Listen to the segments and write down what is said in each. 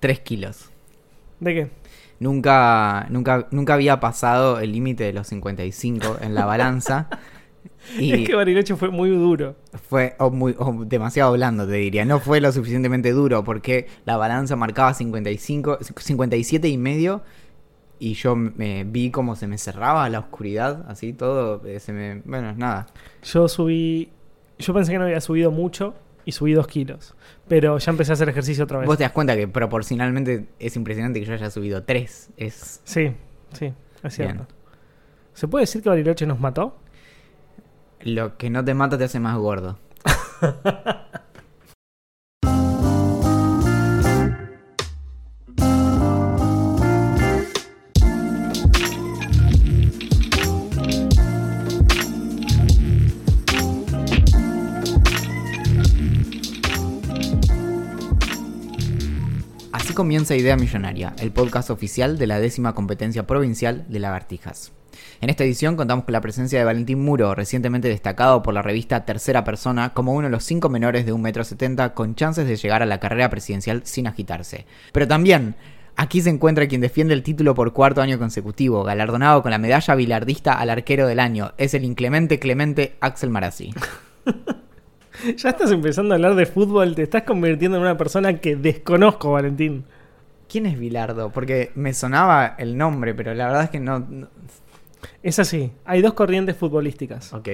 3 kilos. ¿De qué? Nunca, nunca, nunca había pasado el límite de los 55 en la balanza. Y Es que Bariloche fue muy duro. fue o muy, o demasiado blando, te diría. No fue lo suficientemente duro porque la balanza marcaba 55, 57 y medio. Y yo me vi como se me cerraba la oscuridad, así todo. eh, Se me, bueno, nada. Yo subí. Yo pensé que no había subido mucho y subí dos kilos. Pero ya empecé a hacer ejercicio otra vez. Vos te das cuenta que proporcionalmente es impresionante que yo haya subido 3. Es Sí, sí, es cierto. Bien. ¿Se puede decir que Bariloche nos mató? lo que no te mata te hace más gordo. comienza Idea Millonaria, el podcast oficial de la décima competencia provincial de lagartijas. En esta edición contamos con la presencia de Valentín Muro, recientemente destacado por la revista Tercera Persona como uno de los cinco menores de 1,70m con chances de llegar a la carrera presidencial sin agitarse. Pero también, aquí se encuentra quien defiende el título por cuarto año consecutivo, galardonado con la medalla bilardista al arquero del año. Es el inclemente Clemente Axel Marazzi. Ya estás empezando a hablar de fútbol, te estás convirtiendo en una persona que desconozco, Valentín. ¿Quién es Bilardo? Porque me sonaba el nombre, pero la verdad es que no... no- Es así, hay dos corrientes futbolísticas. Ok.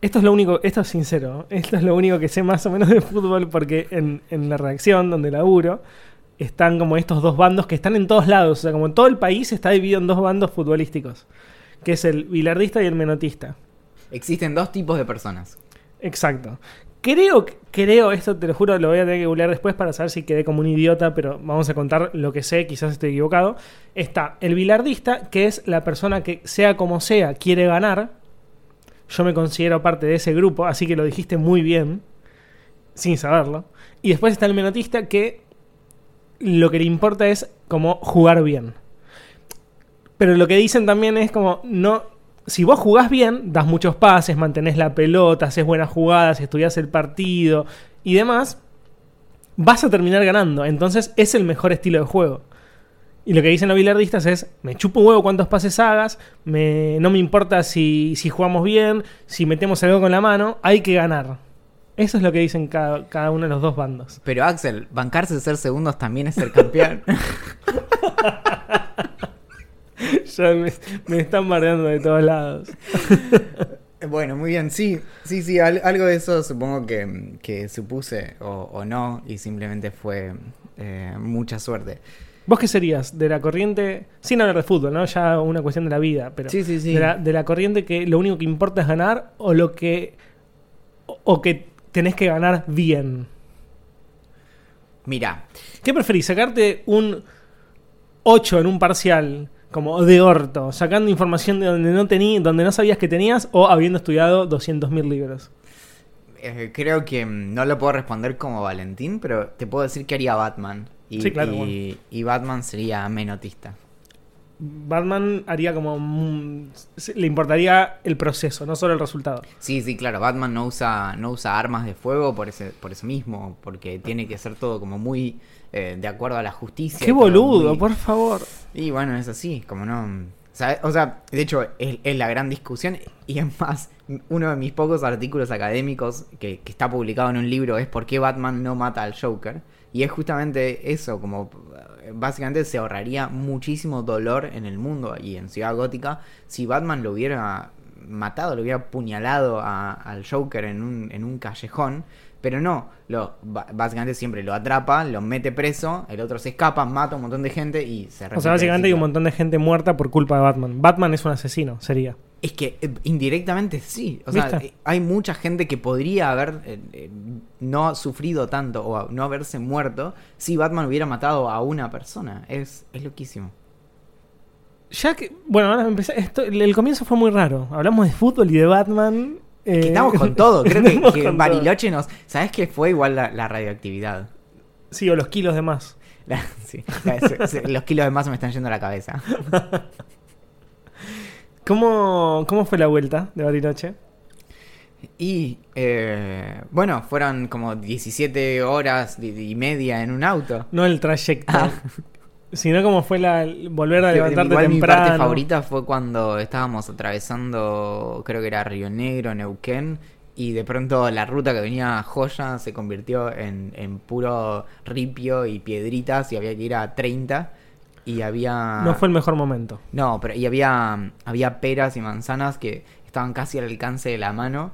Esto es lo único, esto es sincero, esto es lo único que sé más o menos de fútbol porque en, en la redacción donde laburo están como estos dos bandos que están en todos lados, o sea, como todo el país está dividido en dos bandos futbolísticos, que es el bilardista y el menotista. Existen dos tipos de personas. Exacto. Creo, creo, esto te lo juro, lo voy a tener que googlear después para saber si quedé como un idiota, pero vamos a contar lo que sé, quizás estoy equivocado. Está el bilardista, que es la persona que, sea como sea, quiere ganar. Yo me considero parte de ese grupo, así que lo dijiste muy bien, sin saberlo. Y después está el menotista, que lo que le importa es como jugar bien. Pero lo que dicen también es como, no, si vos jugás bien, das muchos pases, mantenés la pelota, haces buenas jugadas, estudias el partido y demás, vas a terminar ganando. Entonces es el mejor estilo de juego. Y lo que dicen los bilardistas es, me chupo un huevo cuántos pases hagas, me- no me importa si, si jugamos bien, si metemos algo con la mano, hay que ganar. Eso es lo que dicen cada, cada uno de los dos bandos. Pero Axel, bancarse de ser segundos también es ser campeón. Ya me, me están bardeando de todos lados. bueno, muy bien, sí, sí, sí, al- algo de eso supongo que, que supuse o, o no y simplemente fue eh, mucha suerte. ¿Vos qué serías? De la corriente, sin hablar de fútbol, ¿no? Ya una cuestión de la vida, pero Sí, sí, sí. De, la, de la corriente que lo único que importa es ganar o lo que o, o que tenés que ganar bien. Mira, ¿Qué preferís? ¿Sacarte un 8 en un parcial como de orto, sacando información de donde no tení, donde no sabías que tenías o habiendo estudiado 200.000 libros? eh, creo que mm, no lo puedo responder como Valentín, pero te puedo decir que haría Batman. Y, Sí, claro, y, bueno. y Batman sería menotista. Batman haría como le importaría el proceso, no solo el resultado. Sí, sí, claro, Batman no usa, no usa armas de fuego por ese, por eso mismo, porque tiene que ser todo como muy eh, de acuerdo a la justicia. Qué boludo, muy- por favor. Y bueno, es así, como no... O sea, de hecho, es, es la gran discusión y es más, uno de mis pocos artículos académicos que, que está publicado en un libro es por qué Batman no mata al Joker. Y es justamente eso, como básicamente se ahorraría muchísimo dolor en el mundo y en Ciudad Gótica si Batman lo hubiera matado, lo hubiera apuñalado a- al Joker en un, en un callejón. Pero no, lo, básicamente siempre lo atrapa, lo mete preso, el otro se escapa, mata a un montón de gente y se O sea, básicamente hay un montón de gente muerta por culpa de Batman. Batman es un asesino, sería. Es que eh, indirectamente sí. O sea, ¿Viste? eh, hay mucha gente que podría haber eh, eh, no sufrido tanto o no haberse muerto si Batman hubiera matado a una persona. Es, es loquísimo. Ya que, bueno, ahora empecé, esto, el, comienzo fue muy raro. Hablamos de fútbol y de Batman. eh, Que estamos con todo. Creo que, Bariloche nos. ¿Sabes qué fue igual la, la radioactividad? Sí, o los kilos de más. La- sí, la- se- se- los kilos de más me están yendo a la cabeza. ¿Cómo, ¿Cómo fue la vuelta de Bariloche? Y eh, bueno, fueron como 17 horas y media en un auto. No el trayecto. Ah. Sino como fue la volver a levantarte Igual mi temprano. parte favorita fue cuando estábamos atravesando, creo que era Río Negro, Neuquén, y de pronto la ruta que venía a Joya se convirtió en, en puro ripio y piedritas y había que ir a 30 y había... No fue el mejor momento. No, pero y había, había peras y manzanas que estaban casi al alcance de la mano,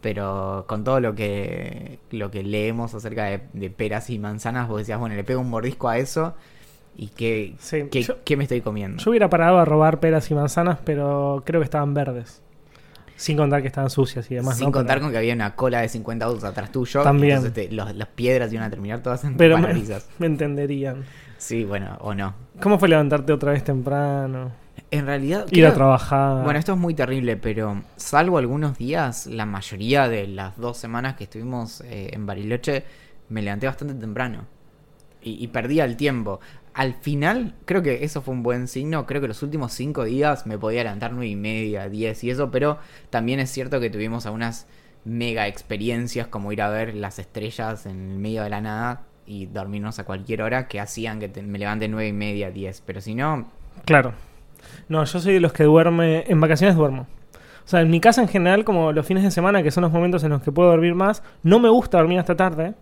pero con todo lo que, lo que leemos acerca de, de peras y manzanas, vos decías, bueno, le pego un mordisco a eso y qué, Sí, qué, yo- qué me estoy comiendo. Yo hubiera parado a robar peras y manzanas, pero creo que estaban verdes. Sin contar que estaban sucias y demás. Sin ¿no? contar Pero- con que había una cola de 50 autos atrás tuyo. También. Entonces te- los- las piedras iban a terminar todas en Pero me entenderían. Sí, bueno, o no. ¿Cómo fue levantarte otra vez temprano? En realidad... Ir a trabajar. Bueno, esto es muy terrible, pero salvo algunos días, la mayoría de las dos semanas que estuvimos eh, en Bariloche, me levanté bastante temprano. Y, y perdía el tiempo. Al final, creo que eso fue un buen signo. Creo que los últimos cinco días me podía levantar nueve y media, diez y eso, pero también es cierto que tuvimos algunas mega experiencias como ir a ver las estrellas en el medio de la nada y dormirnos a cualquier hora que hacían que me levante nueve y media, diez. Pero si no, Claro. No, yo soy de los que duerme. En vacaciones duermo. O sea, en mi casa en general, como los fines de semana, que son los momentos en los que puedo dormir más, no me gusta dormir hasta tarde.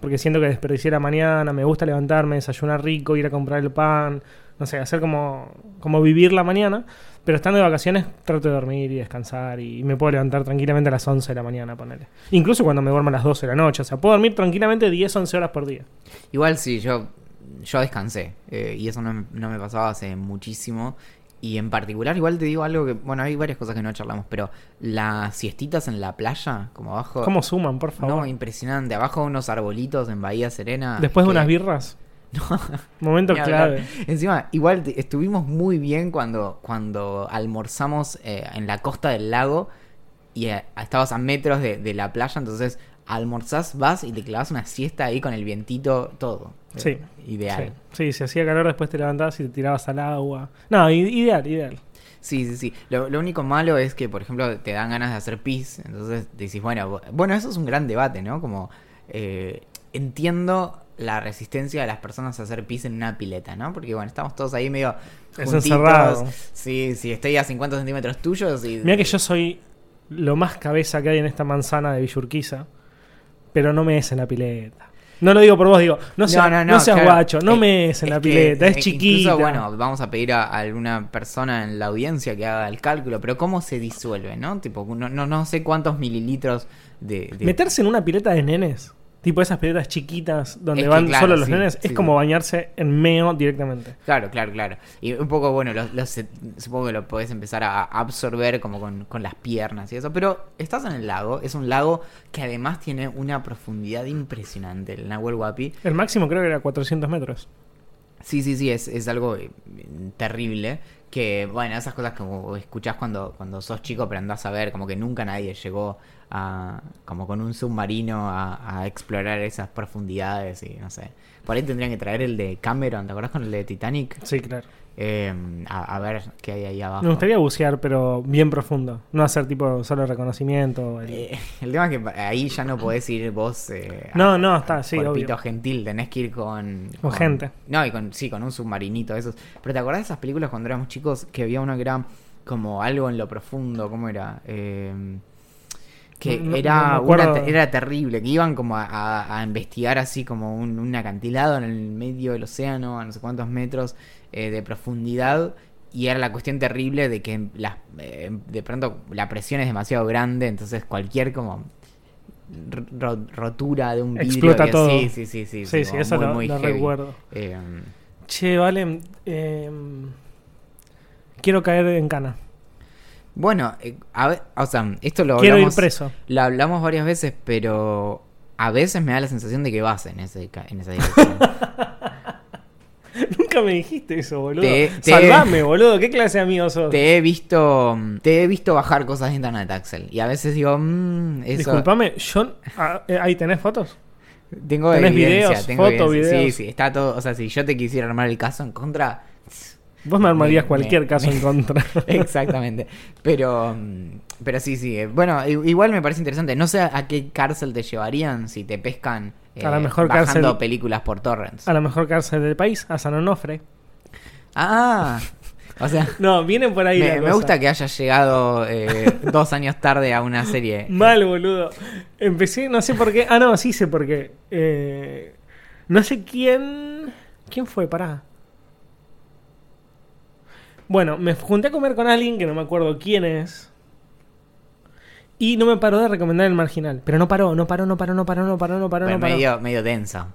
Porque siento que desperdicié mañana, me gusta levantarme, desayunar rico, ir a comprar el pan, no sé, hacer como, como vivir la mañana. Pero estando de vacaciones trato de dormir y descansar y me puedo levantar tranquilamente a las 11 de la mañana, ponele. Incluso cuando me duermo a las 12 de la noche. O sea, puedo dormir tranquilamente 10, 11 horas por día. Igual sí, yo, yo descansé. eh, y eso no me, no me pasaba hace muchísimo. Y en particular, igual te digo algo que. Bueno, hay varias cosas que no charlamos, pero las siestitas en la playa, como abajo. ¿Cómo suman, por favor? No, impresionante. Abajo unos arbolitos en Bahía Serena. Después de unas birras. Momento clave. Encima, igual estuvimos muy bien cuando, cuando almorzamos eh, en la costa del lago y eh, estabas a metros de, de la playa, entonces almorzás, vas y te clavas una siesta ahí con el vientito, todo. Sí. Eh, Ideal. Sí, sí, si hacía calor después te levantabas y te tirabas al agua. No, ideal, ideal. Sí, sí, sí. Lo, lo único malo es que, por ejemplo, te dan ganas de hacer pis. Entonces decís, bueno, bu- bueno, eso es un gran debate, ¿no? Como eh, entiendo la resistencia de las personas a hacer pis en una pileta, ¿no? Porque, bueno, estamos todos ahí medio Es juntitos. encerrado. Sí, sí, estoy a 50 centímetros tuyos y... Mira que yo soy lo más cabeza que hay en esta manzana de Villurquiza, pero no me es en la pileta. No lo digo por vos, digo, no, sea, no, seas claro. guacho, no me es en la pileta, es chiquita. Incluso, bueno, vamos a pedir a alguna persona en la audiencia que haga el cálculo, pero ¿cómo se disuelve, no? Tipo, no, no, no sé cuántos mililitros de... de- Meterse en una pileta de nenes, tipo esas piletas chiquitas donde Es que, van claro, solo los sí, nenes, sí, es como bañarse en meo directamente. Claro, claro, claro. Y un poco, bueno, los, los- supongo que lo podés empezar a absorber como con, con las piernas y eso. Pero estás en el lago, es un lago que además tiene una profundidad impresionante, el Nahuel Huapi. El máximo creo que era 400 metros. Sí, sí, sí, es, es algo eh, terrible. Que, bueno, esas cosas como escuchás cuando, cuando sos chico, pero andás a ver, como que nunca nadie llegó a, como con un submarino a, a explorar esas profundidades y no sé. Por ahí tendrían que traer el de Cameron, ¿te acordás con el de Titanic? Sí, claro. Eh, a, a ver qué hay ahí abajo. Me gustaría bucear, pero bien profundo. No hacer tipo solo reconocimiento. el- Eh, el tema es que ahí ya no podés ir vos. eh, No, a- no, está, sí, obvio. gentil, tenés que ir con, Con gente. No, y con, sí, con un submarinito, esos. Pero ¿te acordás de esas películas cuando éramos chicos que había uno que era como algo en lo profundo? ¿Cómo era? Eh, que No- era, no una era terrible, que iban como a, a- a investigar así como un, un acantilado en el medio del océano, a no sé cuántos metros eh, de profundidad. Y era la cuestión terrible de que las, eh, de pronto la presión es demasiado grande, entonces cualquier como ro- rotura de un vidrio. Explota que- todo. Sí, sí, sí, sí. Sí, sí, como eso muy, lo, muy lo heavy. recuerdo. Eh, Che, vale. eh, quiero caer en cana. Bueno, eh, a ver, o sea, esto lo Quiero ir hablamos, preso. lo hablamos varias veces, pero a veces me da la sensación de que vas en, ese, ca- en esa dirección. Nunca me dijiste eso, boludo. Te- te- Salvame, boludo. ¿Qué clase de amigo sos? te he visto te he visto bajar cosas de internet, Axel. Y a veces digo, mmm, eso... Disculpame, yo. ah, eh, ahí tenés fotos. Tengo ¿Tenés evidencia, videos, tengo foto, evidencia. Sí, videos? sí, está todo. O sea, si yo te quisiera armar el caso en contra, Vos me armarías Me- cualquier me- caso me- en contra. Exactamente. Pero, mm, pero sí, sí. eh, Bueno, igual me parece interesante. No sé a qué cárcel te llevarían si te pescan eh, A la mejor bajando cárcel- películas por torrents. A la mejor cárcel del país, a San Onofre. Ah, o sea, No, viene por ahí la me, gusta que hayas llegado eh, dos años tarde a una serie. Mal, boludo. Empecé, no sé por qué. Ah, no, sí sé por qué. Eh, no sé quién. ¿Quién fue? Pará. Bueno, me junté a comer con alguien que no me acuerdo quién es. Y no me paró de recomendar el marginal. Pero no paró, no paró, no paró, no paró, no paró, no paró, Bueno, no paró. medio, medio densa.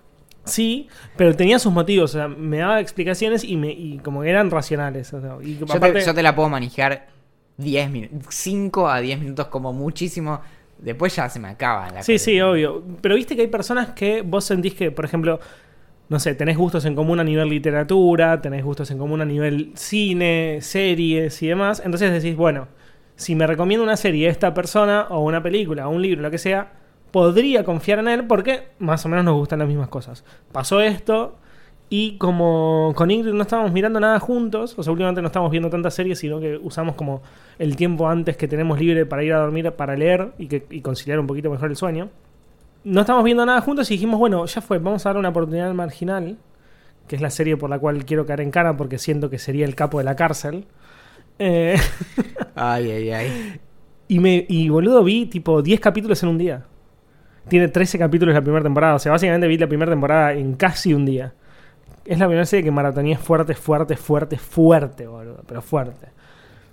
Sí, pero tenía sus motivos. O sea, me daba explicaciones y, me, y como que eran racionales. o sea, y Yo aparte- te, yo te la puedo manejar 10 minutos, 5 a 10 minutos como muchísimo. Después ya se me acaba la Sí, cosa. sí, obvio. Pero viste que hay personas que vos sentís que, por ejemplo, no sé, tenés gustos en común a nivel literatura, tenés gustos en común a nivel cine, series y demás. Entonces decís, bueno, si me recomienda una serie esta persona, o una película, o un libro, lo que sea, podría confiar en él porque más o menos nos gustan las mismas cosas. Pasó esto. Y como con Ingrid no estábamos mirando nada juntos, o sea, últimamente no estamos viendo tantas series, sino que usamos como el tiempo antes que tenemos libre para ir a dormir, para leer y, que, y conciliar un poquito mejor el sueño. No estamos viendo nada juntos y dijimos, bueno, ya fue, vamos a dar una oportunidad al marginal, que es la serie por la cual quiero caer en cara porque siento que sería el capo de la cárcel. Eh, Ay, ay, ay. y, me, y boludo, vi tipo 10 capítulos en un día. Tiene 13 capítulos la primera temporada. O sea, básicamente vi la primera temporada en casi un día. Es la primera serie que maratoneé fuerte, fuerte, fuerte, fuerte, boludo. Pero fuerte.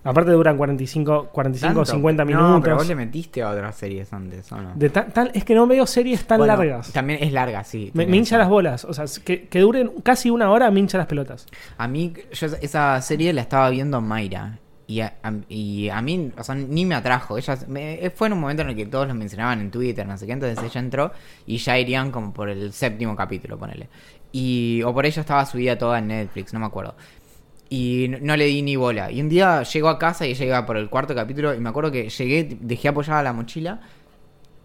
Aparte duran 45, 45 o ¿Tanto? 50 No, minutos. pero vos le metiste a otras series antes, ¿o no? De ta- tal- es que no veo series tan Bueno, largas. También es larga, sí. Me, hincha las bolas. O sea, que, que duren casi una hora me hincha las pelotas. A mí, yo esa- serie la estaba viendo Mayra. Y a, a- y a mí, o sea, ni me atrajo. Ella me- fue en un momento en el que todos lo mencionaban en Twitter, no sé qué. Entonces ella entró y ya irían como por el séptimo capítulo, ponele. Y, o por ella estaba subida toda en Netflix, no me acuerdo. Y no, le di ni bola. Y un día llego a casa y ella iba por el cuarto capítulo. Y me acuerdo que llegué, dejé apoyada la mochila.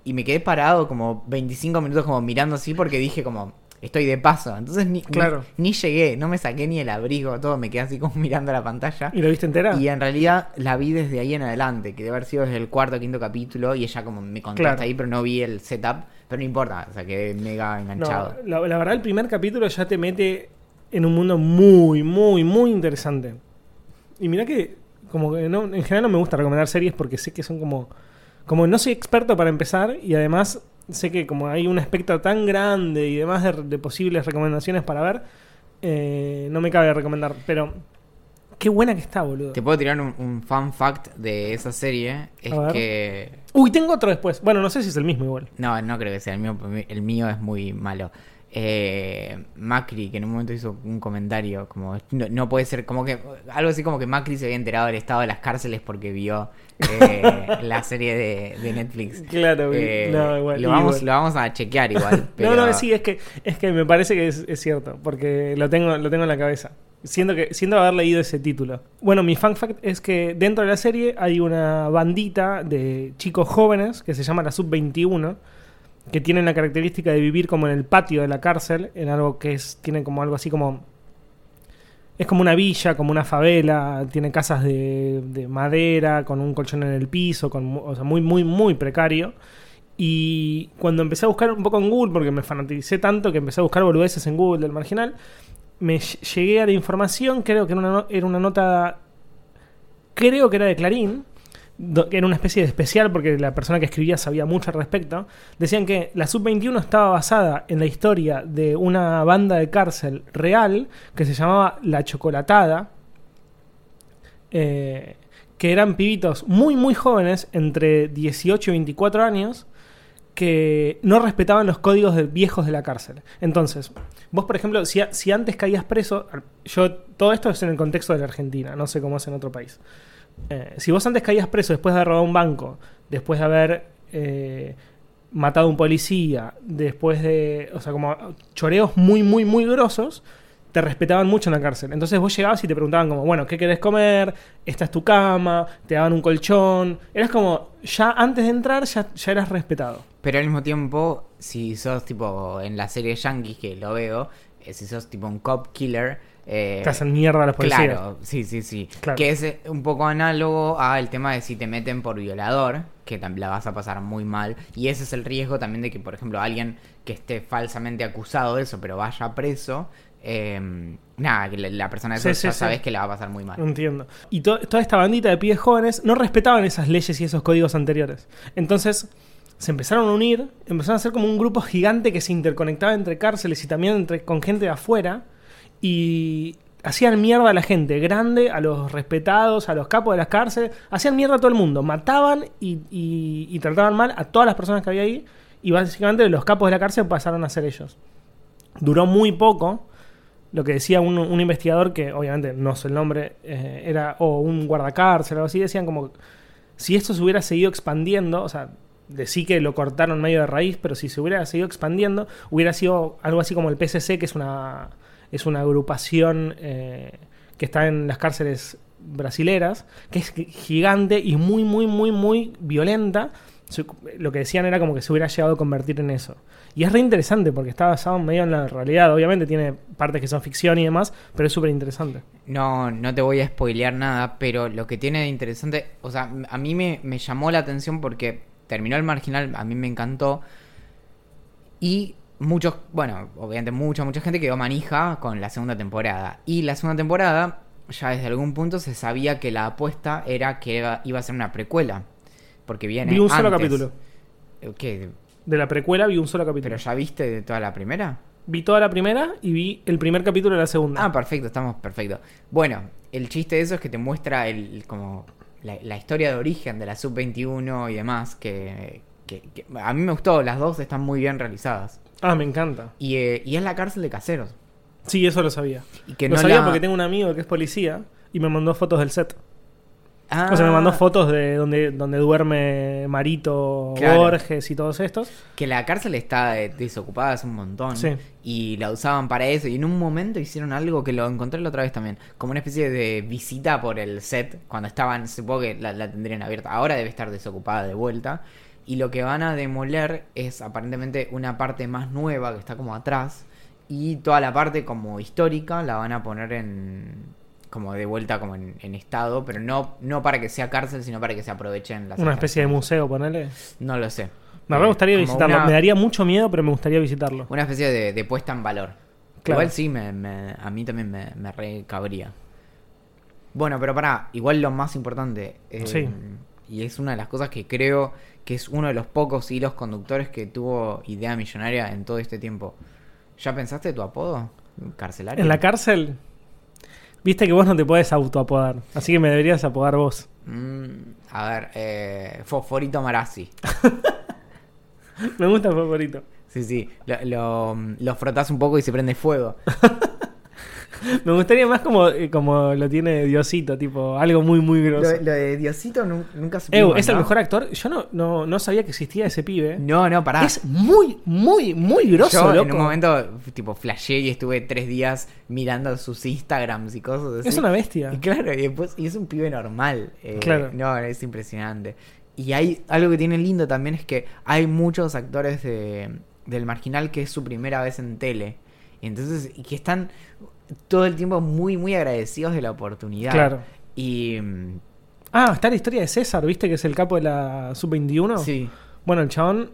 Y me quedé parado como 25 minutos como mirando así porque dije como, estoy de paso. Entonces ni, Claro. ni, ni llegué, no me saqué ni el abrigo, todo, me quedé así como mirando la pantalla. ¿Y lo viste entera? Y en realidad la vi desde ahí en adelante, que debe haber sido desde el cuarto o quinto capítulo y ella como me contó Claro. ahí, pero no vi el setup, pero no importa, o sea, quedé mega No, enganchado. la, la verdad, el primer capítulo ya te mete en un mundo muy, muy, muy interesante. Y mira que, como que no, en general no me gusta recomendar series porque sé que son como. Como no soy experto para empezar y además sé que como hay un espectro tan grande y demás de, de posibles recomendaciones para ver, eh, no me cabe recomendar. Pero qué buena que está, boludo. Te puedo tirar un, un fun fact de esa serie, es que... Uy, tengo otro después. Bueno, no sé si es el mismo igual. No, no creo que sea el mío, el mío es muy malo. Eh, Macri, que en un momento hizo un comentario, como no, no puede ser, como que algo así como que Macri se había enterado del estado de las cárceles porque vio eh, la serie de, de Netflix. Claro, Eh, no, igual, lo, vamos, igual. lo vamos a chequear igual. Pero... No, no, sí, es que, es que me parece que es, es cierto, porque lo tengo, lo tengo en la cabeza. Siento que siento haber leído ese título. Bueno, mi fun fact es que dentro de la serie hay una bandita de chicos jóvenes que se llama la Sub-21, que tienen la característica de vivir como en el patio de la cárcel, en algo que es, tiene como algo así como... Es como una villa, como una favela, tiene casas de, de madera, con un colchón en el piso, con, o sea, muy, muy, muy precario. Y cuando empecé a buscar un poco en Google, porque me fanaticé tanto que empecé a buscar boludeces en Google del marginal, me ll- llegué a la información, creo que era una, era una nota, creo que era de Clarín, que era una especie de especial porque la persona que escribía sabía mucho al respecto. Decían que la Sub-21 estaba basada en la historia de una banda de cárcel real que se llamaba La Chocolatada. eh, que eran pibitos muy, muy jóvenes, entre 18 y 24 años, que no respetaban los códigos de- viejos de la cárcel. Entonces, vos, por ejemplo, si, antes caías preso, yo todo esto es en el contexto de la Argentina, no sé cómo es en otro país. Eh, si vos antes caías preso después de haber robado un banco, después de haber eh, matado a un policía, después de, o sea, como choreos muy, muy, muy grosos, te respetaban mucho en la cárcel. Entonces vos llegabas y te preguntaban como, bueno, ¿qué querés comer? Esta es tu cama, te daban un colchón. Eras como, ya antes de entrar ya, ya eras respetado. Pero al mismo tiempo, si sos tipo en la serie Yankees que lo veo, eh, si sos tipo un cop killer, eh, Te hacen mierda a los policías. Claro, sí, sí, sí. Claro. Que es eh, un poco análogo al tema de si te meten por violador, que la vas a pasar muy mal. Y ese es el riesgo también de que, por ejemplo, alguien que esté falsamente acusado de eso, pero vaya preso, eh, nada, que la, persona de Sí, eso sí, ya sí. sabes que la va a pasar muy mal. Entiendo. Y to- toda esta bandita de pibes jóvenes no respetaban esas leyes y esos códigos anteriores. Entonces se empezaron a unir, empezaron a ser como un grupo gigante que se interconectaba entre cárceles y también entre, con gente de afuera. Y hacían mierda a la gente grande, a los respetados, a los capos de las cárceles. Hacían mierda a todo el mundo. Mataban y, y- y trataban mal a todas las personas que había ahí. Y básicamente los capos de la cárcel pasaron a ser ellos. Duró muy poco lo que decía un, investigador que obviamente no sé el nombre, eh, era o un guardacárcel o algo así, decían como si esto se hubiera seguido expandiendo, o sea, de sí que lo cortaron medio de raíz, pero si se hubiera seguido expandiendo, hubiera sido algo así como el PSC, que es una, es una agrupación eh, que está en las cárceles brasileras, que es gigante y muy, muy, muy, muy violenta. Lo que decían era como que se hubiera llegado a convertir en eso. Y es re interesante porque está basado medio en la realidad. Obviamente tiene partes que son ficción y demás, pero es súper interesante. No, no te voy a spoilear nada, pero lo que tiene de interesante, o sea, a mí me, me llamó la atención porque terminó el marginal, a mí me encantó. Y muchos, bueno, obviamente mucha, mucha gente quedó manija con la segunda temporada. Y la segunda temporada, ya desde algún punto se sabía que la apuesta era que iba, a ser una precuela. Porque viene Vi un solo antes. capítulo. Eh, ¿Qué? De la precuela vi un solo capítulo. ¿Pero ya viste de toda la primera? Vi toda la primera y vi el primer capítulo de la segunda. Ah, perfecto, estamos perfecto. Bueno, el chiste de eso es que te muestra el como la, la historia de origen de la sub-21 y demás, que, que- que a mí me gustó, las dos están muy bien realizadas. Ah, me encanta. Y, eh, y es la cárcel de caseros. Sí, eso lo sabía. Y que lo no sabía la- porque tengo un amigo que es policía y me mandó fotos del set. Ah, O sea, me mandó fotos de donde, donde duerme Marito, Claro. Borges y todos estos. Que la cárcel está eh, desocupada hace un montón. Sí. Y la usaban para eso. Y en un momento hicieron algo que lo encontré la otra vez también. Como una especie de visita por el set. Cuando estaban, supongo que la, la tendrían abierta. Ahora debe estar desocupada de vuelta. Y lo que van a demoler es aparentemente una parte más nueva que está como atrás. Y toda la parte como histórica la van a poner en. como de vuelta como en, en estado. Pero no, no para que sea cárcel, sino para que se aprovechen las Una especie de museo, ponele. No lo sé. Me Eh, gustaría visitarlo. una- Me daría mucho miedo, pero me gustaría visitarlo. una especie de, de puesta en valor. Claro. Igual sí, me, me- a mí también me, me recabría. Bueno, pero pará, igual lo más importante. eh, Sí. Y es una de las cosas que creo que es uno de los pocos hilos conductores que tuvo idea millonaria en todo este tiempo. ¿Ya pensaste tu apodo? ¿Carcelario? En la cárcel, viste que vos no te puedes autoapodar. Así que me deberías apodar vos. Mm, a ver, eh, Fosforito Marazzi. Me gusta el favorito. Sí, sí. Lo, lo, lo frotás un poco y se prende fuego. Me gustaría más como, eh, como lo tiene Diosito, tipo algo muy, muy grosso. lo de Diosito nu- nunca se Ew, es el mejor actor. Yo no, no, no sabía que existía ese pibe. No, no, pará. Es muy, muy, muy grosso, Yo loco. en un momento, tipo, flashé y estuve tres días mirando sus Instagrams y cosas así. Es una bestia. Y claro, y después, y es un pibe normal. eh, Claro. No, es impresionante. Y hay algo que tiene lindo también es que hay muchos actores de, del marginal que es su primera vez en tele. Y entonces, y que están todo el tiempo muy, muy agradecidos de la oportunidad. Claro. Y. Ah, está la historia de César, ¿viste? Que es el capo de la Sub-21. Sí. Bueno, el chabón,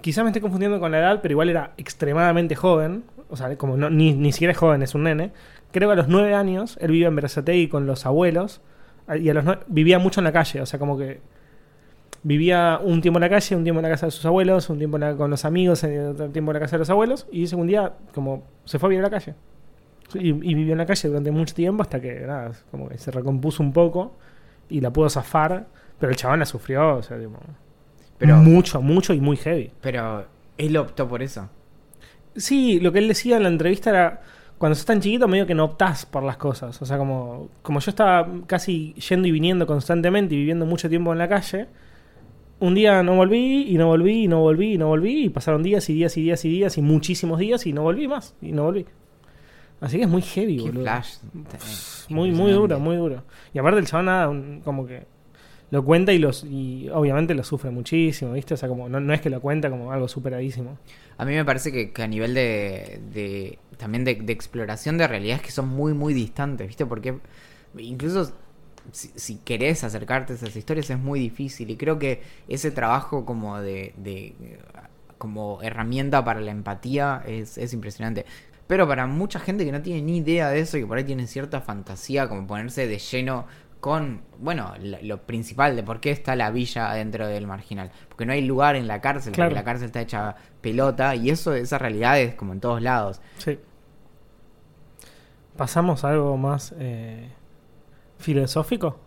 quizás me esté confundiendo con la edad, pero igual era extremadamente joven. O sea, como no, ni, ni siquiera es joven, es un nene. Creo que a los nueve años él vivía en Berazategui con los abuelos. Y a los nue- vivía mucho en la calle. O sea, como que vivía un tiempo en la calle, un tiempo en la casa de sus abuelos, un tiempo en la- con los amigos, y otro tiempo en la casa de los abuelos. Y que un día, como, se fue a vivir a la calle. Y, y vivió en la calle durante mucho tiempo hasta que, nada, como que se recompuso un poco y la pudo zafar. Pero el chabón la sufrió, o sea, tipo, Pero, mucho, mucho y muy heavy. pero él optó por eso. Sí, lo que él decía en la entrevista era, cuando sos tan chiquito medio que no optás por las cosas. O sea, como, como yo estaba casi yendo y viniendo constantemente y viviendo mucho tiempo en la calle, un día no volví y no volví y no volví y no volví y pasaron días y días y días y días y muchísimos días y no volví más y no volví. Así que es muy heavy, Qué boludo. flash. Muy, muy duro, muy duro. Y aparte el chabón nada, un- como que lo cuenta y los y obviamente lo sufre muchísimo, ¿viste? O sea, como no, no es que lo cuenta como algo superadísimo. A mí me parece que, que a nivel de, de también de, de exploración de realidades que son muy, muy distantes, ¿viste? Porque incluso si, si querés acercarte a esas historias es muy difícil y creo que ese trabajo como de, de como herramienta para la empatía es, es impresionante. Pero para mucha gente que no tiene ni idea de eso y que por ahí tiene cierta fantasía, como ponerse de lleno con, bueno, lo, lo principal de por qué está la villa dentro del marginal. Porque no hay lugar en la cárcel, Claro. porque la cárcel está hecha pelota y eso, esa realidad es como en todos lados. Sí. Pasamos a algo más eh, filosófico.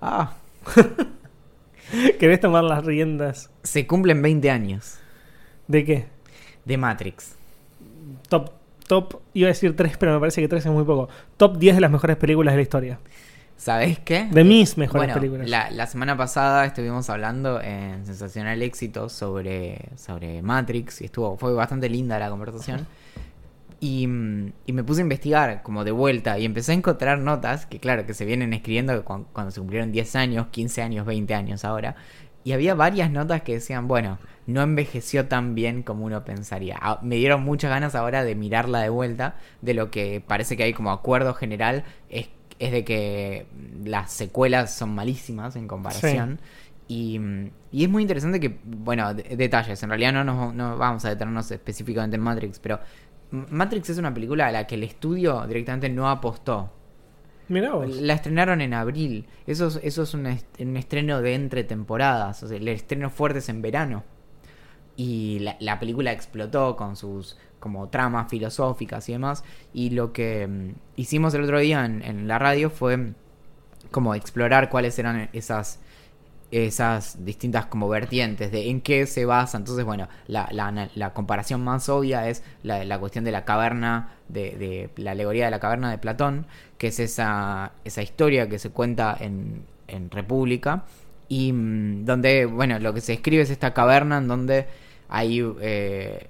Ah, ¿Querés tomar las riendas? se cumplen 20 años ¿De qué? de Matrix. Top, top, iba a decir 3, pero me parece que 3 es muy poco. Top 10 de las mejores películas de la historia. ¿Sabés qué? De mis mejores Bueno, películas. La, la semana pasada estuvimos hablando en Sensacional Éxito sobre, sobre Matrix y estuvo, fue bastante linda la conversación. Y, y me puse a investigar como de vuelta y empecé a encontrar notas que claro, que se vienen escribiendo cuando, cuando se cumplieron 10 años, 15 años, 20 años ahora. Y había varias notas que decían, bueno, no envejeció tan bien como uno pensaría. Ah, Me dieron muchas ganas ahora de mirarla de vuelta, de lo que parece que hay como acuerdo general, es, es de que las secuelas son malísimas en comparación. Y, mm, y es muy interesante que, bueno, de- detalles, en realidad no, nos, no vamos a detenernos específicamente en Matrix, pero Matrix es una película a la que el estudio directamente no apostó. La estrenaron en abril. Eso es, eso es un, un estreno de entre temporadas. O sea, el estreno fuerte es en verano. Y la, la película explotó con sus como tramas filosóficas y demás. Y lo que mm, hicimos el otro día en, en la radio fue mm, como explorar cuáles eran esas esas distintas como vertientes de en qué se basa. Entonces, bueno, la, la- la comparación más obvia es la, la cuestión de la caverna, de, de la alegoría de la caverna de Platón, que es esa, esa historia que se cuenta en, en República, y mm, donde, bueno, lo que se escribe es esta caverna en donde hay... eh,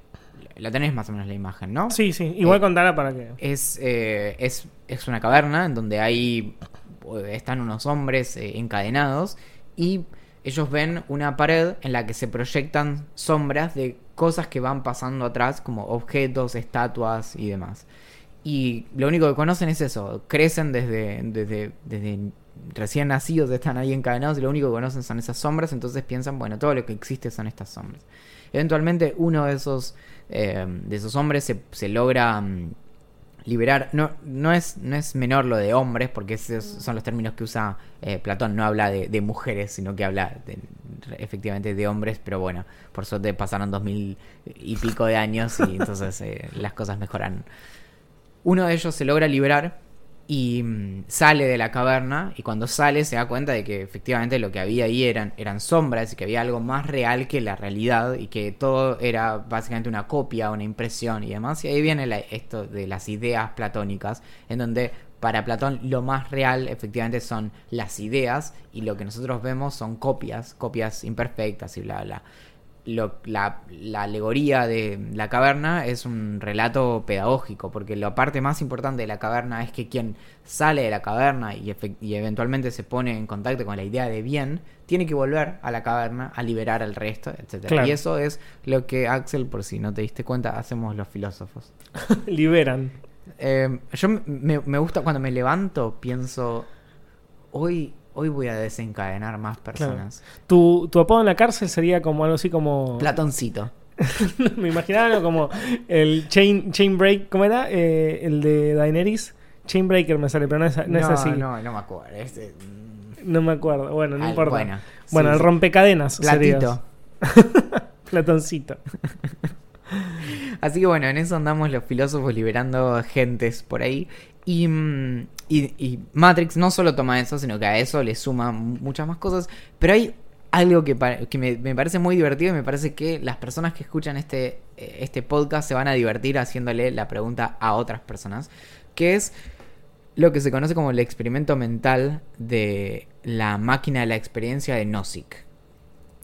la tenés más o menos la imagen, ¿no? Sí, sí. Igual Eh, contala para que. Es, eh, es, es una caverna en donde hay están unos hombres eh, encadenados y ellos ven una pared en la que se proyectan sombras de cosas que van pasando atrás, como objetos, estatuas y demás. Y lo único que conocen es eso, crecen desde, desde, desde recién nacidos, están ahí encadenados y lo único que conocen son esas sombras, entonces piensan, bueno, todo lo que existe son estas sombras. Eventualmente uno de esos, eh, de esos hombres se, se logra mm, liberar. No, no, es, no es menor lo de hombres, porque esos son los términos que usa eh, Platón. No habla de, de mujeres, sino que habla de- efectivamente de hombres. Pero bueno, por suerte pasaron dos mil y pico de años y entonces eh, las cosas mejoran. Uno de ellos se logra liberar y mm, sale de la caverna y cuando sale se da cuenta de que efectivamente lo que había ahí eran, eran sombras y que había algo más real que la realidad y que todo era básicamente una copia, una impresión y demás. Y ahí viene esto de las ideas platónicas, en donde para Platón lo más real efectivamente son las ideas y lo que nosotros vemos son copias, copias imperfectas y bla bla. Lo- la, la alegoría de la caverna es un relato pedagógico, porque la parte más importante de la caverna es que quien sale de la caverna y, eventualmente se pone en contacto con la idea de bien, tiene que volver a la caverna a liberar al resto, Claro. Y eso es lo que Axel, por si no te diste cuenta, hacemos los filósofos. Liberan. Eh, yo me, me gusta cuando me levanto, pienso, hoy, hoy voy a desencadenar más personas. Tu, tu apodo en la cárcel sería como algo así como. Platoncito. Me imaginaba algo como el chain, chain break. ¿Cómo era? Eh, el de Daenerys. Chainbreaker me sale, pero no es, no es así. No. No, no me acuerdo. es, eh, mm, me acuerdo. Bueno, no al- importa. Bueno, Bueno, sí, el rompecadenas. Platito. Platoncito. Así que bueno, en eso andamos los filósofos liberando gentes por ahí. Y, y, y Matrix no solo toma eso, sino que a eso le suma mu- muchas más cosas. Pero hay algo que, que me, me parece muy divertido y me parece que las personas que escuchan este, eh, este podcast se van a divertir haciéndole la pregunta a otras personas. Que es lo que se conoce como el experimento mental de la máquina de la experiencia de Nozick.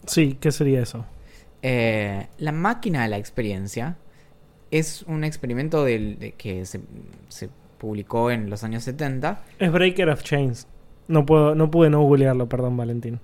Sí, ¿qué sería eso? Eh, la máquina de la experiencia es un experimento del, de que se, se publicó en los años 70. Es Breaker of Chains. No puedo, no pude no googlearlo, perdón, Valentín.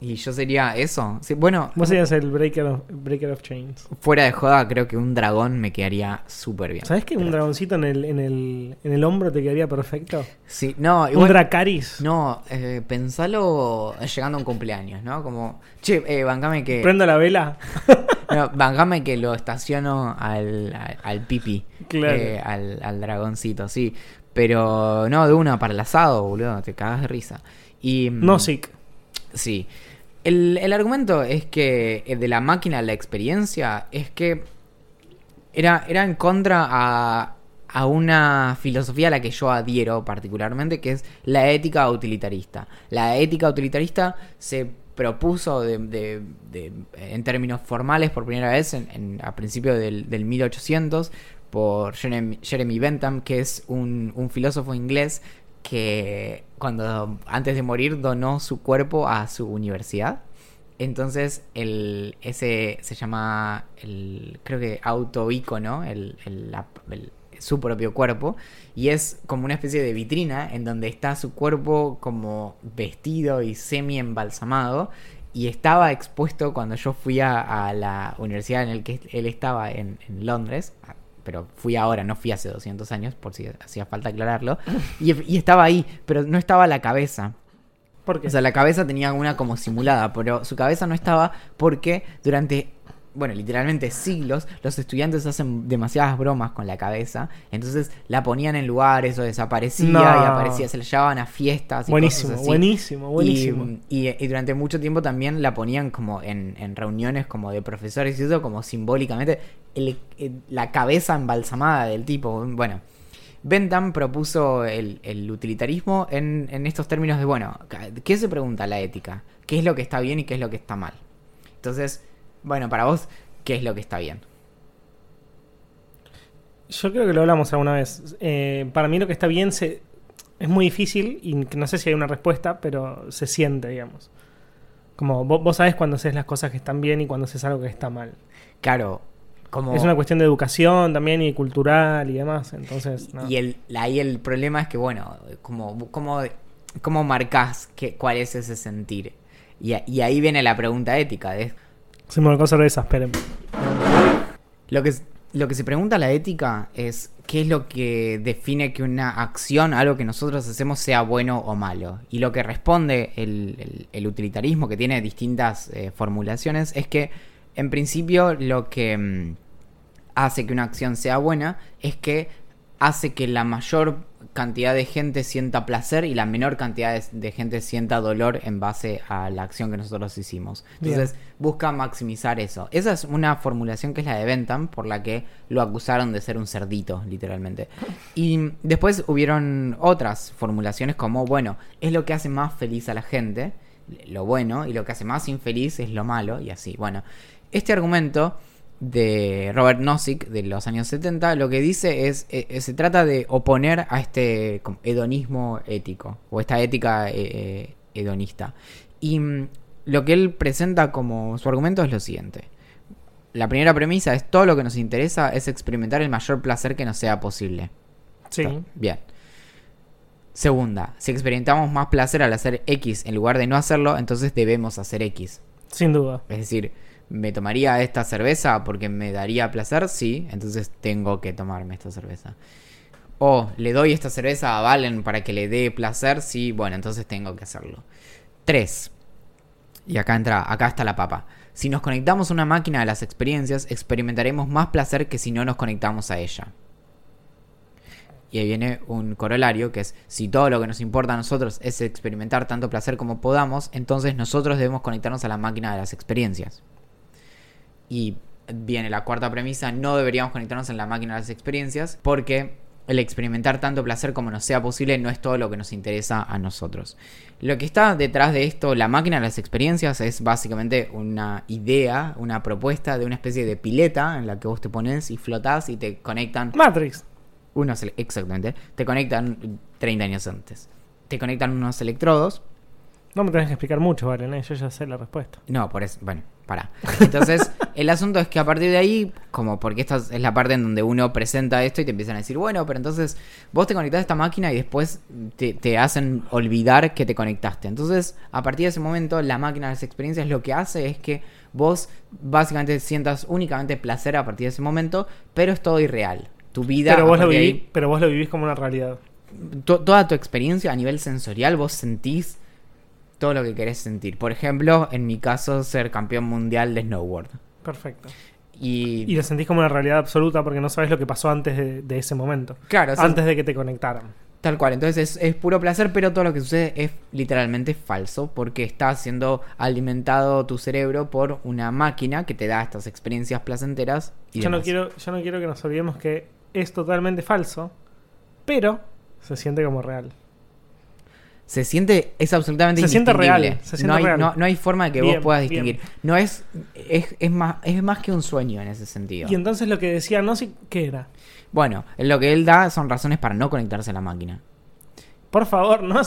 Y yo sería eso. Sí, bueno, Vos serías el breaker of, breaker of chains. fuera de joda, creo que un dragón me quedaría súper bien. ¿Sabés que un dragoncito en el, en, el, en el hombro te quedaría perfecto? Sí, no, Un. Dracaris. No, eh, pensalo llegando a un cumpleaños, ¿no? Como, che, eh, bancame que. Prendo la vela. No, bancame que lo estaciono al, al, al pipi. Claro. eh, al, al dragoncito, sí. Pero no, de una para el asado, boludo. Te cagas de risa. Y, mm, No sick. Sí. El, el argumento es que eh, de la máquina a la experiencia es que era, era en contra a, a una filosofía a la que yo adhiero particularmente, que es la ética utilitarista. La ética utilitarista se propuso de, de- en términos formales por primera vez en, en- a principios del, del 1800 por Jeremy, Bentham, que es un, un filósofo inglés que cuando antes de morir donó su cuerpo a su universidad. Entonces, el, ese se llama, el, creo que autoícono, el, el, el- su propio cuerpo, y es como una especie de vitrina en donde está su cuerpo como vestido y semi embalsamado, y estaba expuesto cuando yo fui a, a la universidad en la que él estaba en, en Londres, pero fui ahora, no fui hace 200 años, por si hacía falta aclararlo, y, y estaba ahí, pero no estaba la cabeza. ¿Por qué? O sea, la cabeza tenía una como simulada, pero su cabeza no estaba porque durante, bueno, literalmente siglos, los estudiantes hacen demasiadas bromas con la cabeza. Entonces la ponían en lugares o desaparecía No. y aparecía, se la llevaban a fiestas y buenísimo, cosas así. buenísimo, buenísimo. Y, y- y durante mucho tiempo también la ponían como en, en reuniones como de profesores y eso, como simbólicamente, el- el- la cabeza embalsamada del tipo. Bueno, Bentham propuso el, el utilitarismo en, en estos términos de, bueno, ¿qué se pregunta la ética? ¿Qué es lo que está bien y qué es lo que está mal? Entonces, bueno, para vos, ¿qué es lo que está bien? Yo creo que lo hablamos alguna vez. Eh, para mí lo que está bien se, es muy difícil y no sé si hay una respuesta, pero se siente, digamos. Como vos, vos sabés cuando haces las cosas que están bien y cuando haces algo que está mal. Claro, como... Es una cuestión de educación también y cultural y demás. Entonces, no. Y el, ahí el problema es que, bueno, como, como, ¿cómo marcás que, cuál es ese sentir? Y, y ahí viene la pregunta ética. De, Se me cerveza, esperen. lo, que, lo que se pregunta la ética es qué es lo que define que una acción, algo que nosotros hacemos, sea bueno o malo. Y lo que responde el, el- el utilitarismo, que tiene distintas eh, formulaciones, es que, en principio, lo que... mm, hace que una acción sea buena es que hace que la mayor cantidad de gente sienta placer y la menor cantidad de, de gente sienta dolor en base a la acción que nosotros hicimos. Entonces busca maximizar eso. Esa es una formulación que es la de Bentham, por la que lo acusaron de ser un cerdito, literalmente. Y después hubieron otras formulaciones como, bueno, es lo que hace más feliz a la gente, lo bueno, y lo que hace más infeliz es lo malo, y así. Bueno, este argumento de Robert Nozick de los años 70, lo que dice es, eh, eh, se trata de oponer a este hedonismo ético, o esta ética eh, hedonista. Y mm, lo que él presenta como su argumento es lo siguiente. La primera premisa es todo lo que nos interesa es experimentar el mayor placer que nos sea posible. Sí. Está, Bien. Segunda, si experimentamos más placer al hacer X en lugar de no hacerlo, entonces debemos hacer X. Sin duda. Es decir, ¿me tomaría esta cerveza porque me daría placer? Sí, entonces tengo que tomarme esta cerveza. O le doy esta cerveza a Valen para que le dé placer, sí, bueno, entonces tengo que hacerlo. 3. Y acá entra, acá está la papa. Si nos conectamos a una máquina de las experiencias, experimentaremos más placer que si no nos conectamos a ella. Y ahí viene un corolario que es, si todo lo que nos importa a nosotros es experimentar tanto placer como podamos, entonces nosotros debemos conectarnos a la máquina de las experiencias. Y viene la cuarta premisa, no deberíamos conectarnos en la máquina de las experiencias porque el experimentar tanto placer como nos sea posible no es todo lo que nos interesa a nosotros. Lo que está detrás de esto, la máquina de las experiencias, es básicamente una idea, una propuesta de una especie de pileta en la que vos te pones y flotás y te conectan Matrix. unos, exactamente, te conectan 30 años antes. Te conectan unos electrodos. No me tenés que explicar mucho, Valen, ¿eh? yo ya sé la respuesta. No, por eso, bueno, Entonces, el asunto es que a partir de ahí, como porque esta es la parte en donde uno presenta esto y te empiezan a decir, bueno, pero entonces vos te conectás a esta máquina y después te, te hacen olvidar que te conectaste. Entonces, a partir de ese momento, la máquina de las experiencias lo que hace es que vos básicamente sientas únicamente placer a partir de ese momento, pero es todo irreal. Tu vida... Pero vos, lo viví- ahí- pero vos lo vivís como una realidad. to- toda tu experiencia a nivel sensorial, vos sentís todo lo que querés sentir. Por ejemplo, en mi caso, ser campeón mundial de snowboard. Perfecto. Y, Y lo sentís como una realidad absoluta porque no sabes lo que pasó antes de, de ese momento. claro, o sea, Antes de que te conectaran. tal cual. Entonces es, es puro placer, pero todo lo que sucede es literalmente falso porque está siendo alimentado tu cerebro por una máquina que te da estas experiencias placenteras. Y Yo no, quiero, yo no quiero que nos olvidemos que es totalmente falso, pero se siente como real. Se siente, es absolutamente Se siente real, se siente no, hay, real. No, no hay forma de que Bien, vos puedas bien. distinguir. No es, es, es más, es más que un sueño en ese sentido. Y entonces lo que decía no sé qué era. Bueno, lo que él da son razones para no conectarse a la máquina. Por favor, no.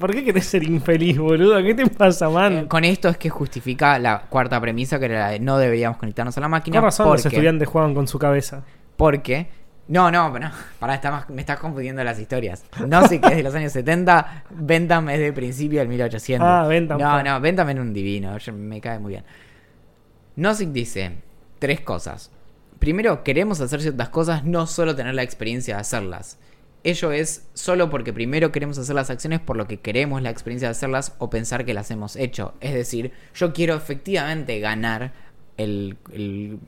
¿Por qué querés ser infeliz, boludo? ¿Qué te pasa, man? Eh, Con esto es que justifica la cuarta premisa, que era la de no deberíamos conectarnos a la máquina. ¿Qué razón los porque, estudiantes juegan con su cabeza? Porque. No, no, no. Pará, está más- me estás confundiendo las historias. No sé qué es de los años 70. Bentham es de principio del 1800. Ah, Bentham, No, no, Bentham era un divino. yo- me cae muy bien. Nozick dice tres cosas. Primero, queremos hacer ciertas cosas, no solo tener la experiencia de hacerlas. Ello es solo porque primero queremos hacer las acciones por lo que queremos la experiencia de hacerlas o pensar que las hemos hecho. Es decir, yo quiero efectivamente ganar el, el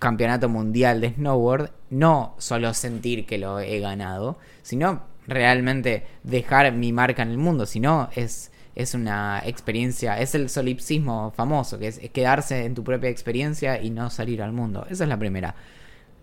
campeonato mundial de snowboard, no solo sentir que lo he ganado, sino realmente dejar mi marca en el mundo, sino es, es una experiencia, es el solipsismo famoso, que es, es quedarse en tu propia experiencia y no salir al mundo. Esa es la primera.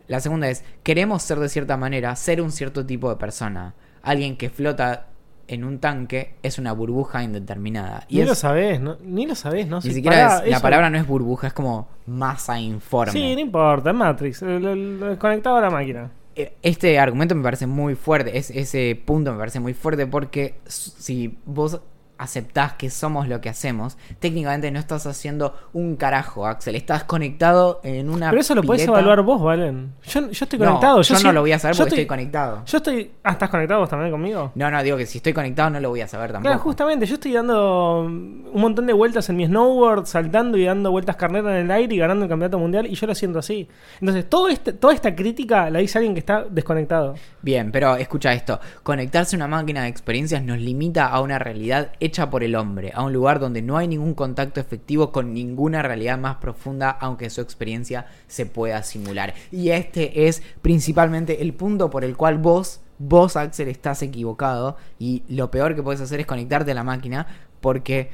La segunda es, queremos ser de cierta manera, ser un cierto tipo de persona. Alguien que flota en un tanque es una burbuja indeterminada. Y Ni es- lo sabés, ¿no? Ni lo sabés, ¿no? ni Si siquiera pará, es- la palabra no es burbuja, es como masa informe. Sí, no importa, es Matrix. el- el- el conectado a la máquina. Eh, Este argumento me parece muy fuerte, es, ese punto me parece muy fuerte porque si vos aceptás que somos lo que hacemos, técnicamente no estás haciendo un carajo, Axel, estás conectado en una Pero eso lo podés evaluar vos, Valen. Yo, yo estoy No, conectado. yo, sí- no lo voy a saber porque estoy, conectado. Yo estoy. Ah, ¿estás conectado vos también conmigo? No, no, digo que si estoy conectado no lo voy a saber tampoco. Claro, justamente, yo estoy dando un montón de vueltas en mi snowboard, saltando y dando vueltas carnera en el aire y ganando el campeonato mundial, y yo lo siento así. Entonces, todo este, toda esta crítica la dice alguien que está desconectado. Bien, pero escucha esto. Conectarse a una máquina de experiencias nos limita a una realidad hecha por el hombre, a un lugar donde no hay ningún contacto efectivo con ninguna realidad más profunda, aunque su experiencia se pueda simular. Y este es principalmente el punto por el cual vos, vos Axel, estás equivocado. Y lo peor que puedes hacer es conectarte a la máquina porque...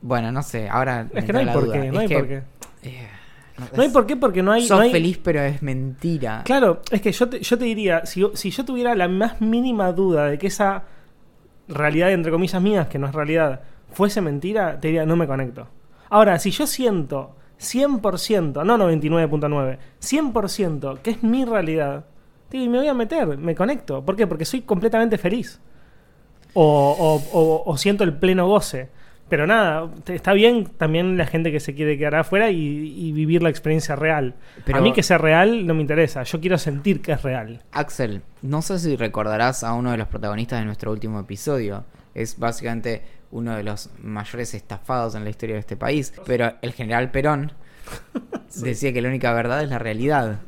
Bueno, no sé, ahora... Es que no hay por qué, no Es hay que, por qué. eh, No hay por qué porque no hay... Sos no hay- feliz, pero es mentira. Claro, es que yo te, yo te diría, si, si yo tuviera la más mínima duda de que esa realidad, entre comillas mías, que no es realidad, fuese mentira, te diría, no me conecto. Ahora, si yo siento 100%, no 99.9, 100% que es mi realidad, te digo, me voy a meter, me conecto. ¿Por qué? Porque soy completamente feliz. O, o- o- o siento el pleno goce. Pero nada, está bien también la gente que se quiere quedar afuera y, y vivir la experiencia real. Pero- A mí que sea real no me interesa, yo quiero sentir que es real. Axel, no sé si recordarás a uno de los protagonistas de nuestro último episodio. Es básicamente uno de los mayores estafados en la historia de este país. Pero el general Perón decía que la única verdad es la realidad.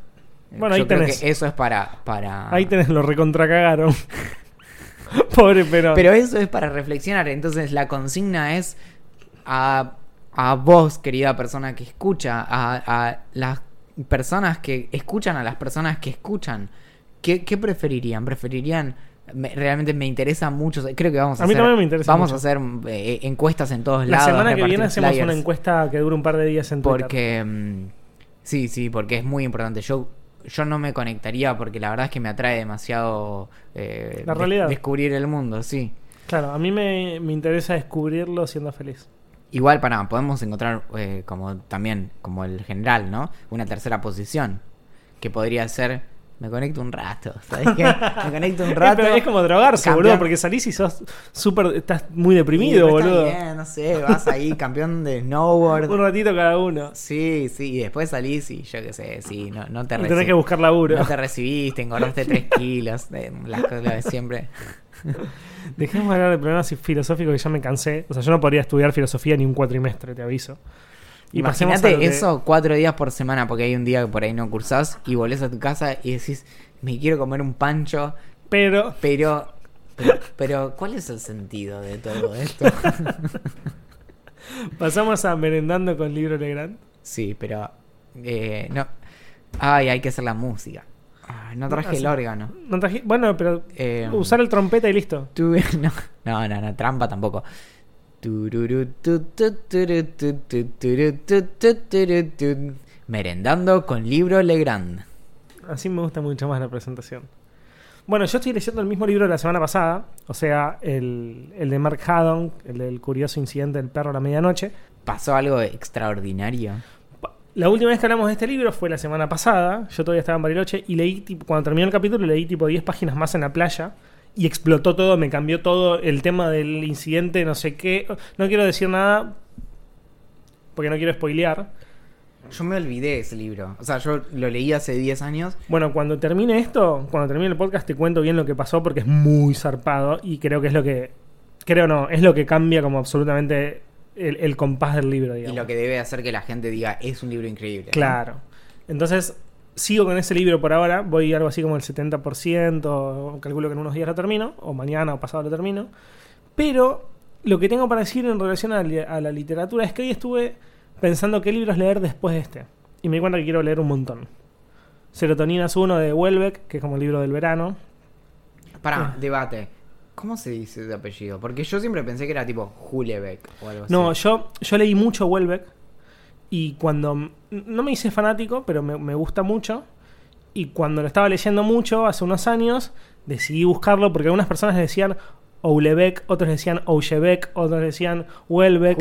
Bueno, Yo ahí creo tenés. que eso es para... para... Ahí tenés, lo recontracagaron. Pobre pero Pero eso es para reflexionar. Entonces la consigna es a, a vos, querida persona que escucha, a, a las personas que escuchan, a las personas que escuchan. ¿Qué, qué preferirían? ¿Preferirían? me- realmente me interesa mucho. Creo que vamos a, A mí hacer, también me interesa Vamos mucho. a hacer eh, encuestas en todos La lados. semana que viene hacemos flyers. una encuesta que dure un par de días en Twitter. Porque mm, sí, sí, porque es muy importante. Yo yo no me conectaría porque la verdad es que me atrae demasiado eh, La realidad. descubrir el mundo, sí. Claro, a mí me, me interesa descubrirlo siendo feliz. Igual para podemos encontrar eh, como también como el general, ¿no? Una tercera posición que podría ser me conecto un rato. ¿Sabes qué? Me conecto un rato. Es, como drogarse, campeón. boludo, porque salís y sos súper. Estás muy deprimido, después está boludo. bien, no sé, vas ahí, campeón de snowboard. Un ratito cada uno. Sí, sí, y después salís y yo qué sé, sí, no, no te Y tenés que buscar laburo. No te recibiste, engordaste 3 kilos, de las cosas de siempre. Dejemos de hablar de problemas filosóficos que ya me cansé. O sea, yo no podría estudiar filosofía ni un cuatrimestre, te aviso. Y Imagínate que- eso cuatro días por semana, porque hay un día que por ahí no cursás y volvés a tu casa y decís, me quiero comer un pancho, Pero pero, pero, pero ¿cuál es el sentido de todo esto? pasamos a merendando con libro Legrand. sí, pero eh, no. Ay, hay que hacer la música. Ay, no traje el Ah, órgano. No traje- Bueno, pero Eh, usar el trompeta y listo. Tuve- No, no, no, no, trampa tampoco. Merendando con libro Legrand. Así me gusta mucho más la presentación. Bueno, yo estoy leyendo el mismo libro de la semana pasada, o sea, el, el de Mark Haddon, el del curioso incidente del perro a la medianoche. ¿Pasó algo extraordinario? La última vez que hablamos de este libro fue la semana pasada. Yo todavía estaba en Bariloche y leí, tipo, cuando terminó el capítulo, leí tipo 10 páginas más en la playa y explotó todo, me cambió todo el tema del incidente, no sé qué. No quiero decir nada porque no quiero spoilear. Yo me olvidé de ese libro. O sea, yo lo leí hace 10 años. Bueno, cuando termine esto, cuando termine el podcast, te cuento bien lo que pasó porque es muy zarpado y creo que es lo que. Creo no, es lo que cambia como absolutamente el, el compás del libro, Y digamos. lo que debe hacer que la gente diga, es un libro increíble. ¿no? Claro. Entonces, sigo con ese libro por ahora. Voy algo así como el 70%. o Calculo que en unos días lo termino. O mañana o pasado lo termino. Pero lo que tengo para decir en relación a, la literatura es que hoy estuve pensando qué libros leer después de este. Y me di cuenta que quiero leer un montón. Serotonina es uno de Welbeck, que es como el libro del verano. Pará, Ah. debate. ¿Cómo se dice ese apellido? Porque yo siempre pensé que era tipo Hulebeck o algo así. No, yo, yo leí mucho Welbeck y cuando... m- No me hice fanático, pero me, me gusta mucho. Y cuando lo estaba leyendo mucho, hace unos años, decidí buscarlo porque algunas personas le decían Oulebeck, otros decían Ouchebeck, otros decían Hulebeck.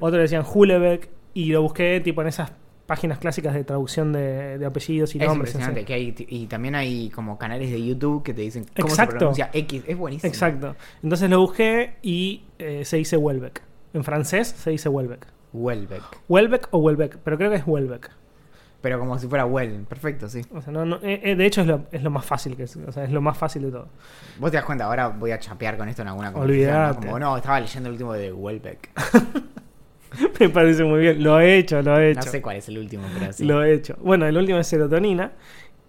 otros decían Hulebeck. Y lo busqué tipo en esas páginas clásicas de traducción de, de apellidos y Es nombres. impresionante que hay, y también hay como canales de YouTube que te dicen cómo Exacto. se pronuncia X. Es buenísimo. Exacto. Entonces lo busqué y eh, se dice Welbeck. En francés se dice Welbeck. Welbeck. Welbeck o Welbeck, pero creo que es Welbeck. Pero como si fuera Well. Perfecto, sí. O sea, no, no- eh, eh, de hecho es lo, es lo más fácil que es, o sea, es lo más fácil de todo. Vos te das cuenta, ahora voy a chapear con esto en alguna conversación. ¿no? Como no, estaba leyendo el último de Welbeck. Me parece muy bien. Lo he hecho, lo he hecho. No sé cuál es el último, pero sí. Lo he hecho. Bueno, el último es serotonina.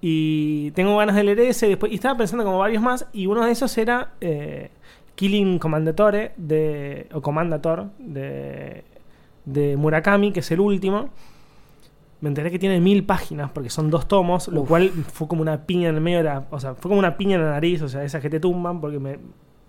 Y tengo ganas de leer ese después. Y estaba pensando como varios más. Y uno de esos era eh, Killing Commandatore de, o Commandator de, de Murakami, que es el último. Me enteré que tiene mil páginas porque son dos tomos, lo cual fue como una piña en el medio de la. O sea, fue como una piña en la nariz, o sea, esas que te tumban, porque me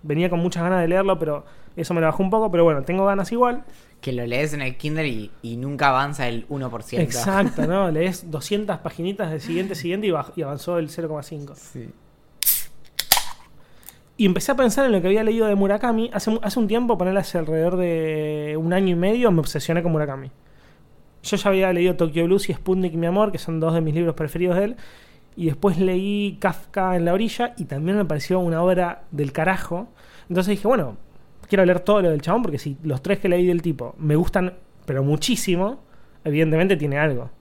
venía con muchas ganas de leerlo, pero eso me lo bajó un poco. Pero bueno, tengo ganas igual. Que lo lees en el Kindle y, y nunca avanza el 1%. Exacto, ¿no? Lees 200 paginitas del siguiente, siguiente y, y avanzó el 0,5. Sí. Y empecé a pensar en lo que había leído de Murakami. Hace, hace un tiempo, ponerle hace alrededor de un año y medio, me obsesioné con Murakami. Yo ya había leído Tokyo Blues y Sputnik, mi amor, que son dos de mis libros preferidos de él. Y después leí Kafka en la orilla y también me pareció una obra del carajo. Entonces dije, bueno, quiero leer todo lo del chabón porque si los tres que leí del tipo me gustan, pero muchísimo, evidentemente tiene algo.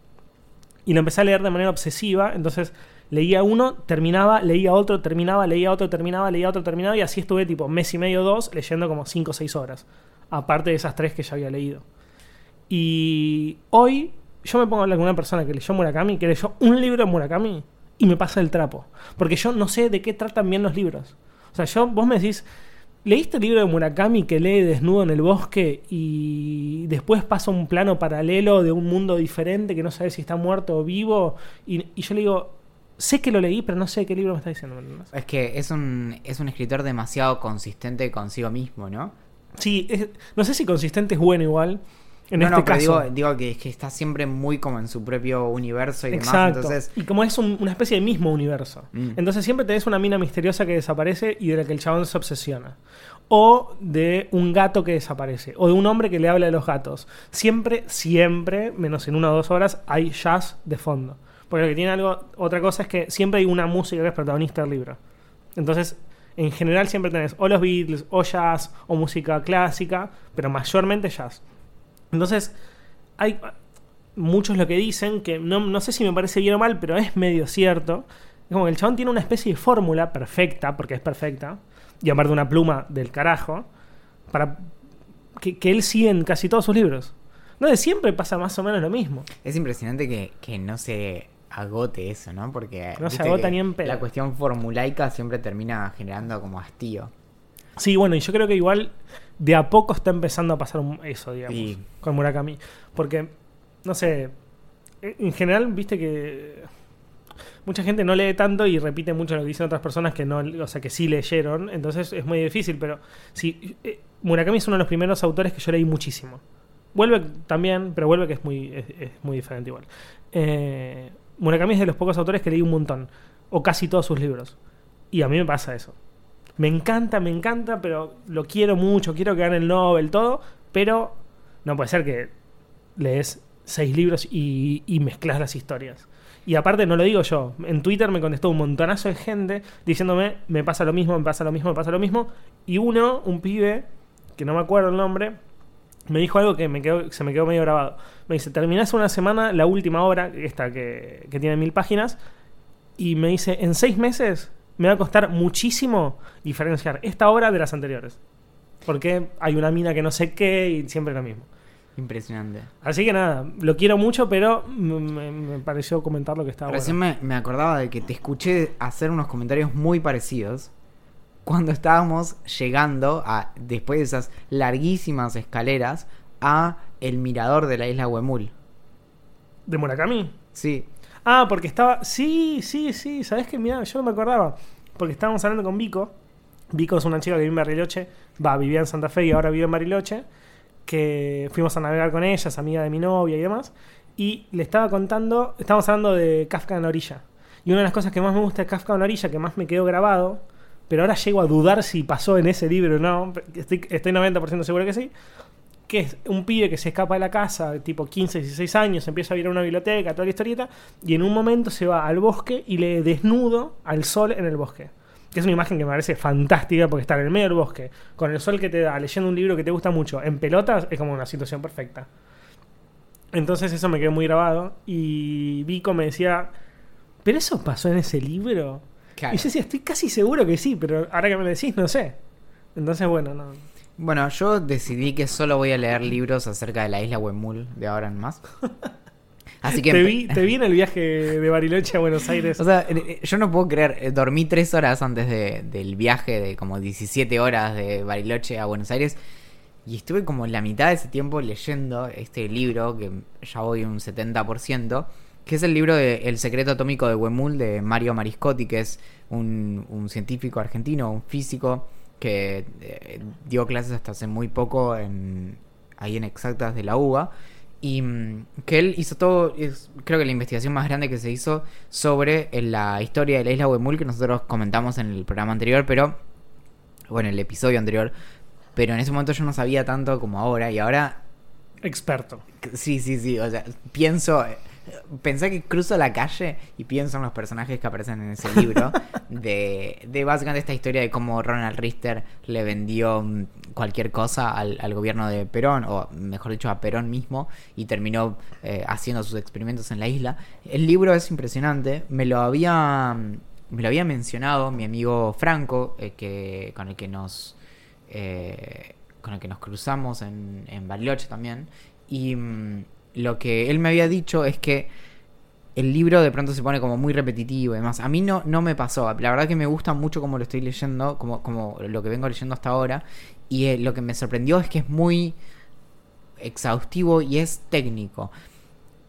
Y lo empecé a leer de manera obsesiva, entonces leía uno, terminaba, leía otro, terminaba, leía otro, terminaba, leía otro, terminaba y así estuve tipo mes y medio, dos, leyendo como cinco o seis horas. Aparte de esas tres que ya había leído. Y hoy yo me pongo a hablar con una persona que leyó Murakami, que leyó un libro de Murakami y me pasa el trapo. Porque yo no sé de qué tratan bien los libros. O sea, yo, vos me decís, ¿leíste el libro de Murakami que lee desnudo en el bosque y después pasa un plano paralelo de un mundo diferente que no sabes si está muerto o vivo? Y, y yo le digo, sé que lo leí, pero no sé de qué libro me está diciendo. ¿me entendés? Es que es un, es un escritor demasiado consistente consigo mismo, ¿no? Sí, es- no sé si consistente es bueno igual. En no, este no, pero caso. digo, digo que, es que está siempre muy como en su propio universo y demás. Entonces, Y como es un- una especie de mismo universo. Mm. Entonces siempre tenés una mina misteriosa que desaparece y de la que el chabón se obsesiona. O de un gato que desaparece. O de un hombre que le habla de los gatos. Siempre, siempre, menos en una o dos horas, hay jazz de fondo. Porque lo que tiene algo, otra cosa es que siempre hay una música que es protagonista del libro. Entonces, en general siempre tenés o los Beatles, o jazz, o música clásica, pero mayormente jazz. Entonces, hay muchos lo que dicen, que no, no sé si me parece bien o mal, pero es medio cierto. Es como que el chabón tiene una especie de fórmula perfecta, porque es perfecta, y aparte una pluma del carajo, para que, él sigue en casi todos sus libros. No, de siempre pasa más o menos lo mismo. Es impresionante que, que no se agote eso, ¿no? Porque No se agota ni en pedo. la cuestión formulaica siempre termina generando como hastío. Sí, bueno, y yo creo que igual de a poco está empezando a pasar eso, digamos, con Murakami. Porque, no sé, en general, viste que mucha gente no lee tanto y repite mucho lo que dicen otras personas que no, o sea, que sí leyeron, entonces es muy difícil, pero sí, eh, Murakami es uno de los primeros autores que yo leí muchísimo. Vuelve también, pero vuelve que es muy, es, es muy diferente igual. Eh, Murakami es de los pocos autores que leí un montón, o casi todos sus libros. Y a mí me pasa eso. Me encanta, me encanta, pero lo quiero mucho, quiero que gane el Nobel, todo, pero no puede ser que lees seis libros y, y mezclas las historias. Y aparte no lo digo yo, en Twitter me contestó un montonazo de gente diciéndome, me pasa lo mismo, me pasa lo mismo, me pasa lo mismo. Y uno, un pibe, que no me acuerdo el nombre, me dijo algo que me quedó, se me quedó medio grabado. Me dice, terminás una semana la última obra, esta que, que tiene mil páginas, y me dice, en seis meses me va a costar muchísimo diferenciar esta obra de las anteriores. Porque hay una mina que no sé qué y siempre lo mismo. Impresionante. Así que nada, lo quiero mucho, pero me, me- me pareció comentar lo que estaba Recién bueno. me, me acordaba de que te escuché hacer unos comentarios muy parecidos cuando estábamos llegando a, después de esas larguísimas escaleras, a el mirador de la isla Huemul. ¿De Murakami? Sí, Ah, porque estaba. Sí, sí, sí. ¿Sabes qué? Mira, yo no me acordaba. Porque estábamos hablando con Vico. Vico es una chica que vive en Bariloche. Va, vivía en Santa Fe y ahora vive en Bariloche. Que fuimos a navegar con ella, es amiga de mi novia y demás. Y le estaba contando. Estábamos hablando de Kafka en la orilla. Y una de las cosas que más me gusta de Kafka en la orilla, que más me quedó grabado. Pero ahora llego a dudar si pasó en ese libro o no. Estoy, estoy 90% seguro que sí que es un pibe que se escapa de la casa, tipo 15, 16 años, empieza a ir a una biblioteca, toda la historieta, y en un momento se va al bosque y lee desnudo al sol en el bosque. Que es una imagen que me parece fantástica porque estar en el medio del bosque, con el sol que te da, leyendo un libro que te gusta mucho, en pelotas, es como una situación perfecta. Entonces eso me quedó muy grabado y Vico me decía, ¿pero eso pasó en ese libro? Claro. Y yo decía, estoy casi seguro que sí, pero ahora que me lo decís, no sé. Entonces, bueno, no. Bueno, yo decidí que solo voy a leer libros acerca de la isla Huemul de ahora en más. Así que... Te vi, te vi en el viaje de Bariloche a Buenos Aires. O sea, eh, yo no puedo creer, eh, dormí tres horas antes de- del viaje de como 17 horas de Bariloche a Buenos Aires y estuve como la mitad de ese tiempo leyendo este libro, que ya voy un 70%, que es el libro de El secreto atómico de Huemul de Mario Mariscotti, que es un, un científico argentino, un físico que eh, dio clases hasta hace muy poco en, ahí en Exactas de la UBA. Y mm, que él hizo todo, es, creo que la investigación más grande que se hizo sobre eh, la historia de la isla Huemul, que nosotros comentamos en el programa anterior, pero, bueno, el episodio anterior, pero en ese momento yo no sabía tanto como ahora, y ahora, Experto. sí, sí, sí, o sea, pienso, eh, pensé que cruzo la calle y pienso en los personajes que aparecen en ese libro, de, de básicamente esta historia de cómo Ronald Richter le vendió mm, cualquier cosa al, gobierno de Perón, o mejor dicho, a Perón mismo, y terminó eh, haciendo sus experimentos en la isla. El libro es impresionante, me lo había, me lo había mencionado mi amigo Franco, eh, que, con el que nos... eh, con el que nos cruzamos en, en Bariloche también. Y mm, lo que él me había dicho es que el libro de pronto se pone como muy repetitivo y demás. A mí no, no me pasó. La verdad que me gusta mucho como lo estoy leyendo, como, como lo que vengo leyendo hasta ahora. Y eh, lo que me sorprendió es que es muy exhaustivo y es técnico.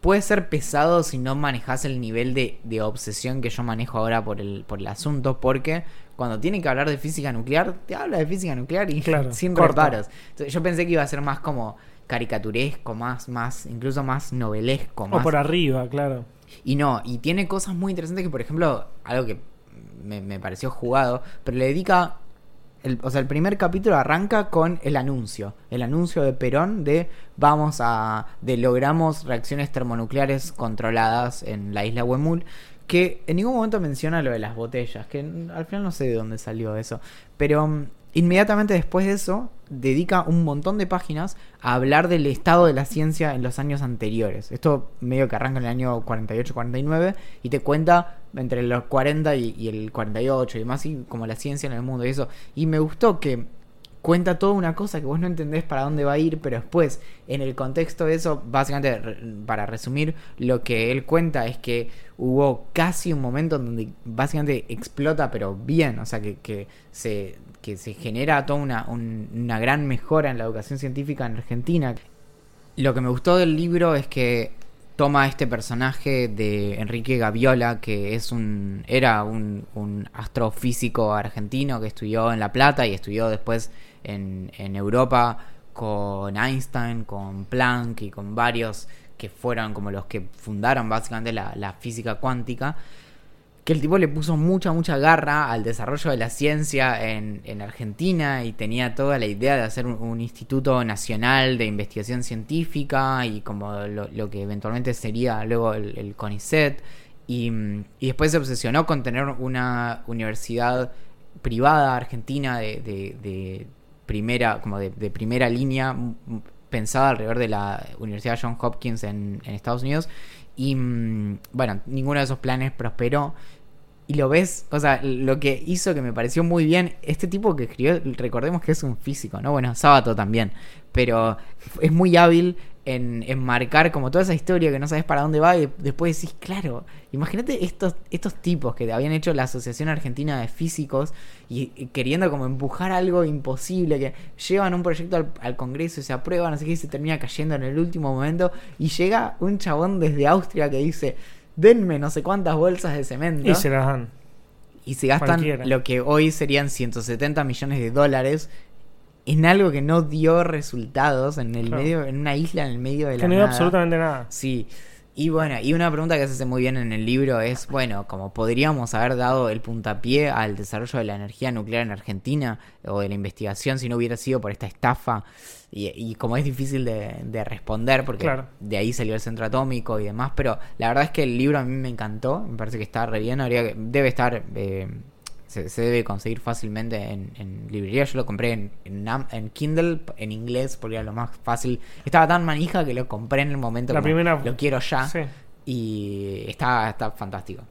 Puede ser pesado si no manejas el nivel de, de obsesión que yo manejo ahora por el, por el asunto, porque cuando tiene que hablar de física nuclear, te habla de física nuclear y Claro, sin corta. reparos. Entonces, yo pensé que iba a ser más como caricaturesco, más, más, incluso más novelesco, O más por arriba, claro. y no, y tiene cosas muy interesantes que, por ejemplo, algo que me, me pareció jugado, pero le dedica el, o sea, el primer capítulo arranca con el anuncio. El anuncio de Perón de vamos a. de logramos reacciones termonucleares controladas en la isla Huemul. Que en ningún momento menciona lo de las botellas. Que al final no sé de dónde salió eso. Pero mm, inmediatamente después de eso, dedica un montón de páginas a hablar del estado de la ciencia en los años anteriores. Esto medio que arranca en el año 48-49 y te cuenta entre los 40 y, el 48 y demás, y como la ciencia en el mundo y eso. Y me gustó que cuenta toda una cosa que vos no entendés para dónde va a ir, pero después, en el contexto de eso, básicamente, para resumir, lo que él cuenta es que hubo casi un momento en donde básicamente explota, pero bien, o sea, que se, que se genera toda una, un, una gran mejora en la educación científica en Argentina. Lo que me gustó del libro es que toma este personaje de Enrique Gaviola, que es un era un, un, astrofísico argentino que estudió en La Plata y estudió después en, en, Europa con Einstein, con Planck y con varios que fueron como los que fundaron básicamente la, la física cuántica que el tipo le puso mucha, mucha garra al desarrollo de la ciencia en, en Argentina y tenía toda la idea de hacer un, instituto nacional de investigación científica y como lo, lo que eventualmente sería luego el, CONICET. Y, y, después se obsesionó con tener una universidad privada argentina de, de, de primera, como de, de, primera línea, pensada alrededor de la Universidad Johns Hopkins en, en Estados Unidos. Y bueno, ninguno de esos planes prosperó y lo ves, o sea, lo que hizo que me pareció muy bien, este tipo que escribió, recordemos que es un físico, ¿no? Bueno, Sábato también, pero es muy hábil en, en marcar como toda esa historia que no sabes para dónde va y después decís, claro, imagínate estos, estos tipos que habían hecho la Asociación Argentina de Físicos y, y queriendo como empujar algo imposible, que llevan un proyecto al, al Congreso y se aprueban, así que se termina cayendo en el último momento y llega un chabón desde Austria que dice denme no sé cuántas bolsas de cemento. Y se las dan. Y se gastan Cualquiera. lo que hoy serían 170 millones de dólares en algo que no dio resultados en el claro. medio, en una isla en el medio de que la no nada. dio absolutamente nada. Sí. Y bueno, y una pregunta que se hace muy bien en el libro es, bueno, como podríamos haber dado el puntapié al desarrollo de la energía nuclear en Argentina o de la investigación si no hubiera sido por esta estafa. Y, y como es difícil de, de responder porque claro. de ahí salió el centro atómico y demás, pero la verdad es que el libro a mí me encantó, me parece que está re bien, habría que, debe estar... Eh, se, se, debe conseguir fácilmente en, en, librería. Yo lo compré en, en, en, Kindle, en inglés, porque era lo más fácil. Estaba tan manija que lo compré en el momento La primera... lo quiero ya. Sí. Y está, está fantástico.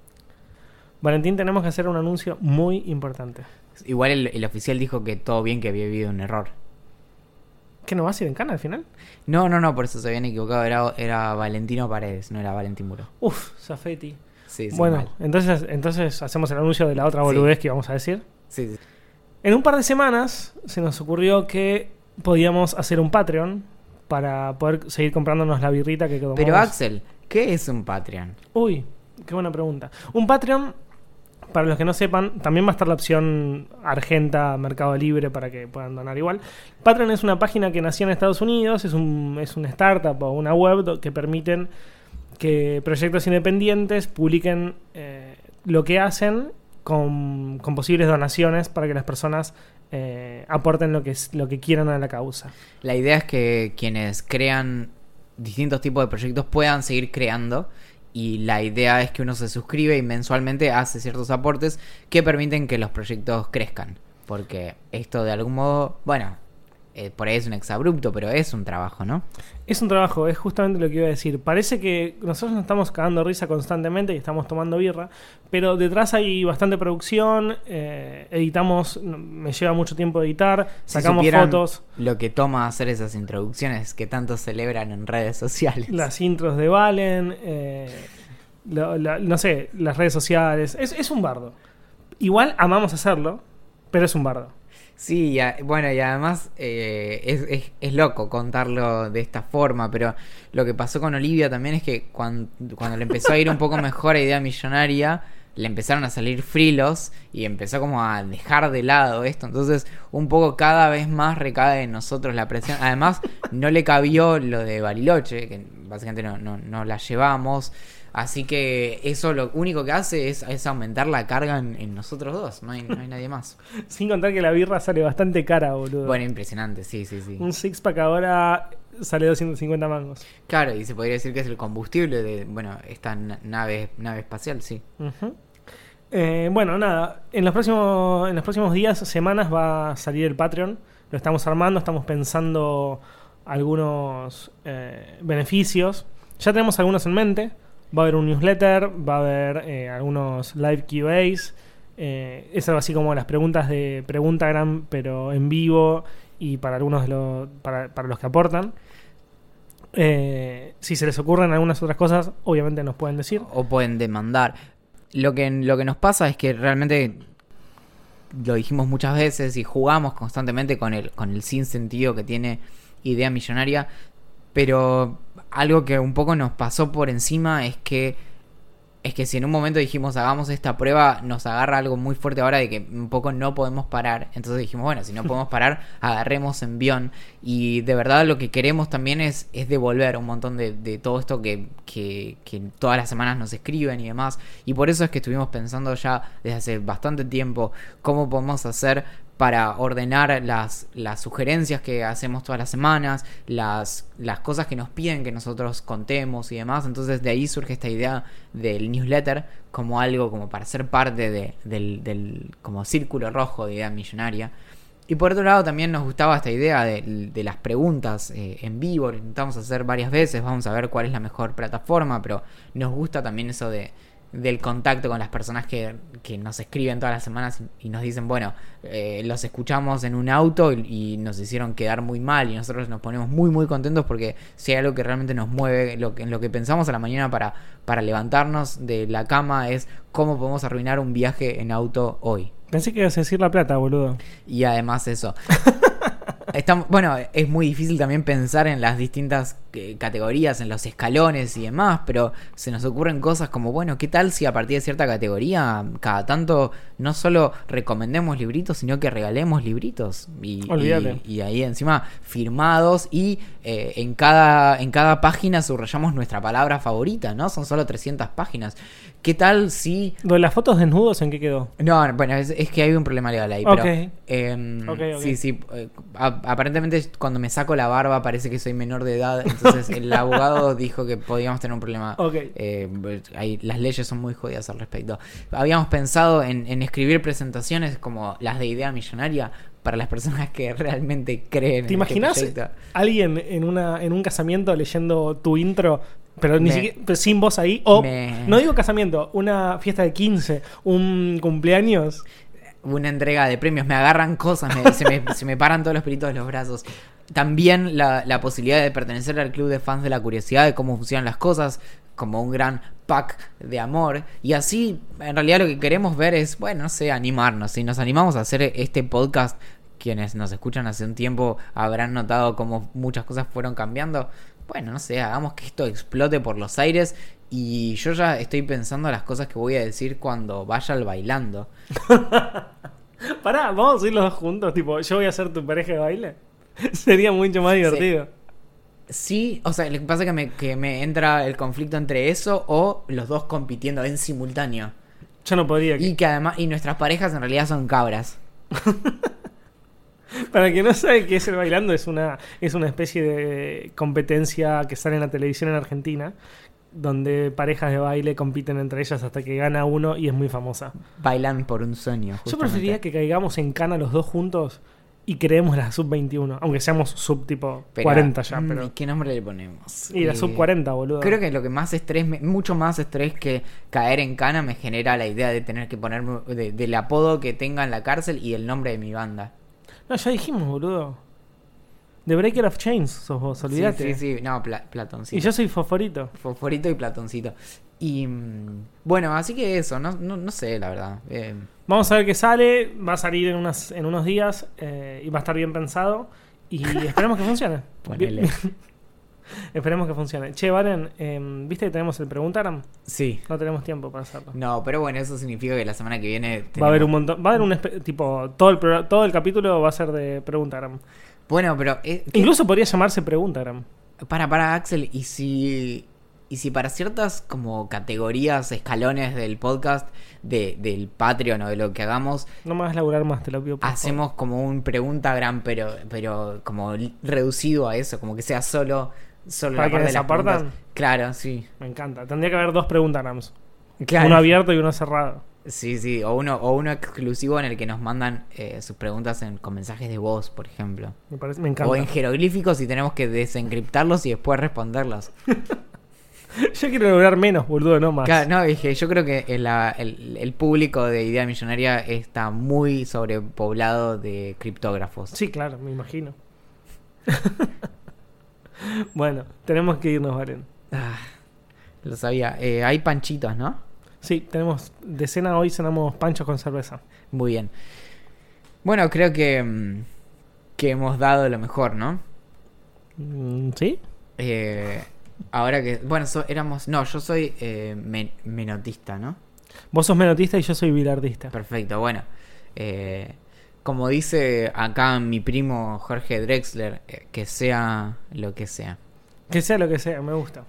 Valentín, tenemos que hacer un anuncio muy importante. Igual el, el, oficial dijo que todo bien, que había habido un error. ¿Que no vas a ir en cana al final? No, no, no, por eso se habían equivocado. Era, era Valentino Paredes, no era Valentín Muro. Uf, Zafeti. Sí, sí, bueno, mal. entonces, entonces hacemos el anuncio de la otra boludez Sí. que íbamos a decir. Sí, sí. En un par de semanas se nos ocurrió que podíamos hacer un Patreon para poder seguir comprándonos la birrita que tomamos. Pero Axel, ¿qué es un Patreon? Uy, qué buena pregunta. Un Patreon, para los que no sepan, también va a estar la opción Argenta, Mercado Libre, para que puedan donar igual. Patreon es una página que nació en Estados Unidos, es un, es una startup o una web que permiten que proyectos independientes publiquen eh, lo que hacen con, posibles donaciones para que las personas eh, aporten lo que, lo que quieran a la causa. La idea es que quienes crean distintos tipos de proyectos puedan seguir creando y la idea es que uno se suscribe y mensualmente hace ciertos aportes que permiten que los proyectos crezcan. Porque esto de algún modo, bueno, eh, por ahí es un exabrupto, pero es un trabajo, ¿no? Es un trabajo, es justamente lo que iba a decir. Parece que nosotros nos estamos cagando risa constantemente y estamos tomando birra, pero detrás hay bastante producción, eh, editamos, me lleva mucho tiempo editar, sacamos si fotos. Lo que toma hacer esas introducciones que tanto celebran en redes sociales. Las intros de Valen, eh, lo, lo, no sé, las redes sociales. Es, es un bardo. Igual amamos hacerlo, pero es un bardo. Sí, ya, bueno, y además eh, es, es, es, loco contarlo de esta forma, pero lo que pasó con Olivia también es que cuando, cuando le empezó a ir un poco mejor a Idea Millonaria, le empezaron a salir frilos y empezó como a dejar de lado esto. Entonces, un poco cada vez más recae en nosotros la presión. Además, no le cabió lo de Bariloche, que básicamente no, no, no la llevamos. Así que eso lo único que hace es, es aumentar la carga en, en nosotros dos, no hay, no hay nadie más. Sin contar que la birra sale bastante cara, boludo. Bueno, impresionante, sí, sí, sí. Un six pack ahora sale 250 mangos. Claro, y se podría decir que es el combustible de, bueno, esta na- nave, nave espacial, sí. Eh, bueno, nada, en los, próximos, en los próximos días, semanas va a salir el Patreon. Lo estamos armando, estamos pensando algunos eh, beneficios. Ya tenemos algunos en mente. Va a haber un newsletter, va a haber eh, algunos live QAs. Eh, es algo así como las preguntas de Preguntagram, pero en vivo y para algunos de los, para, para los que aportan. Eh, si se les ocurren algunas otras cosas, obviamente nos pueden decir. O pueden demandar. Lo que, lo que nos pasa es que realmente lo dijimos muchas veces y jugamos constantemente con el, con el sinsentido que tiene idea millonaria. Pero algo que un poco nos pasó por encima es que es que si en un momento dijimos hagamos esta prueba, nos agarra algo muy fuerte ahora de que un poco no podemos parar. Entonces dijimos, bueno, si no podemos parar, agarremos envión. Y de verdad lo que queremos también es, es devolver un montón de, de todo esto que, que, que todas las semanas nos escriben y demás. Y por eso es que estuvimos pensando ya desde hace bastante tiempo cómo podemos hacer para ordenar las, las sugerencias que hacemos todas las semanas, las, las cosas que nos piden que nosotros contemos y demás. Entonces de ahí surge esta idea del newsletter como algo como para ser parte de- del, del como círculo rojo de idea millonaria. Y por otro lado también nos gustaba esta idea de, las preguntas eh, en vivo, lo intentamos hacer varias veces, vamos a ver cuál es la mejor plataforma, pero nos gusta también eso de, del contacto con las personas que, que nos escriben todas las semanas y, nos dicen, bueno, eh, los escuchamos en un auto y, y nos hicieron quedar muy mal y nosotros nos ponemos muy muy contentos porque si hay algo que realmente nos mueve, lo que, en lo que pensamos a la mañana para, para levantarnos de la cama es cómo podemos arruinar un viaje en auto hoy. Pensé que ibas a decir la plata, boludo. Y además eso. Estamos, bueno, es muy difícil también pensar en las distintas eh, categorías, en los escalones y demás, pero se nos ocurren cosas como, bueno, ¿qué tal si a partir de cierta categoría cada tanto no solo recomendemos libritos, sino que regalemos libritos? Y, y, y ahí encima firmados y eh, en, cada, en cada página subrayamos nuestra palabra favorita, ¿no? Son solo 300 páginas. ¿Qué tal si de las fotos desnudos, ¿en qué quedó? no, bueno, es, es que hay un problema legal ahí. Pero, Ok. em, Ok, ok. Sí, sí. eh, aparentemente cuando me saco la barba parece que soy menor de edad. Entonces el abogado dijo que podíamos tener un problema. Ok. Eh, las leyes son muy jodidas al respecto. Habíamos pensado en, en escribir presentaciones como las de idea millonaria para las personas que realmente creen ¿Te este imaginas alguien en, una, en un casamiento leyendo tu intro, pero, ni Me- siquiera, pero sin voz ahí? O, Me- no digo casamiento, una fiesta de 15, un cumpleaños. una entrega de premios, me agarran cosas, me- se, me, se me paran todos los pelitos de los brazos. También la, posibilidad de pertenecer al club de fans de la curiosidad de cómo funcionan las cosas, como un gran pack de amor. Y así, en realidad lo que queremos ver es, bueno, no sé, animarnos. Si nos animamos a hacer este podcast, quienes nos escuchan hace un tiempo habrán notado cómo muchas cosas fueron cambiando. Bueno, no sé, hagamos que esto explote por los aires. Y yo ya estoy pensando las cosas que voy a decir cuando vaya al bailando. Pará, vamos a ir los dos juntos, tipo, yo voy a ser tu pareja de baile. Sería mucho más divertido. Sí, o sea, lo que pasa es que me, que me entra el conflicto entre eso o los dos compitiendo en simultáneo. Yo no podría. Y que además, y nuestras parejas en realidad son cabras. Para que no sabe qué es el bailando, es una, es una especie de competencia que sale en la televisión en Argentina, donde parejas de baile compiten entre ellas hasta que gana uno y es muy famosa. Bailan por un sueño. Yo preferiría que caigamos en cana los dos juntos y creemos la sub 21, aunque seamos sub tipo Pero, 40 ya, mm, pero... ¿Qué nombre le ponemos? Y la Eh, sub 40, boludo. Creo que lo que más estrés, mucho más estrés que caer en cana me genera la idea de tener que ponerme de- del apodo que tenga en la cárcel y el nombre de mi banda. No, ya dijimos, boludo. The Breaker of Chains sos vos, olvídate. Sí, sí, sí. No, pla- Platoncito. Y yo soy fosforito. Fosforito y Platoncito. Y bueno, así que eso, no, no, no sé, la verdad. Eh, Vamos a ver qué sale. Va a salir en, unas, en unos días eh, y va a estar bien pensado. Y esperemos que funcione. Ponele. Esperemos que funcione. Che, Valen, em, ¿viste que tenemos el Preguntaram? Sí. No tenemos tiempo para hacerlo. No, pero bueno, eso significa que la semana que viene... Va a haber un montón. Va a haber un tipo. Todo el, todo el capítulo va a ser de Preguntaram. Bueno, pero... eh, ¿qué- Incluso podría llamarse Preguntaram. Para, para, Axel, ¿y si, y si para ciertas como categorías, escalones del podcast, de, del Patreon o de lo que hagamos, No me vas a laburar más, te lo pido. por hacemos como un pregunta gran, pero, pero como reducido a eso, como que sea solo, solo ¿Para la que parte de las desapartan? preguntas. Claro, sí. Me encanta. Tendría que haber dos Preguntarams. Claro. Uno abierto y uno cerrado. Sí, sí, o uno, o uno exclusivo en el que nos mandan eh, sus preguntas en, con mensajes de voz, por ejemplo. Me, parece, me encanta. O en jeroglíficos y tenemos que desencriptarlos y después responderlos. Yo quiero lograr menos, boludo, no más. Claro, no, dije, yo creo que el, la- el- el público de Idea Millonaria está muy sobrepoblado de criptógrafos. Sí, claro, me imagino. bueno, tenemos que irnos, Valen. Ah, lo sabía. Eh, hay panchitos, ¿no? Sí, tenemos de cena hoy cenamos panchos con cerveza. Muy bien. Bueno, creo que, mm, que hemos dado lo mejor, ¿no? Mm, ¿Sí? Eh, ahora que... Bueno, so- éramos... No, yo soy eh, men- menotista, ¿no? Vos sos menotista y yo soy bilardista. Perfecto, bueno. Eh, como dice acá mi primo Jorge Drexler, eh, que sea lo que sea. Que sea lo que sea, me gusta.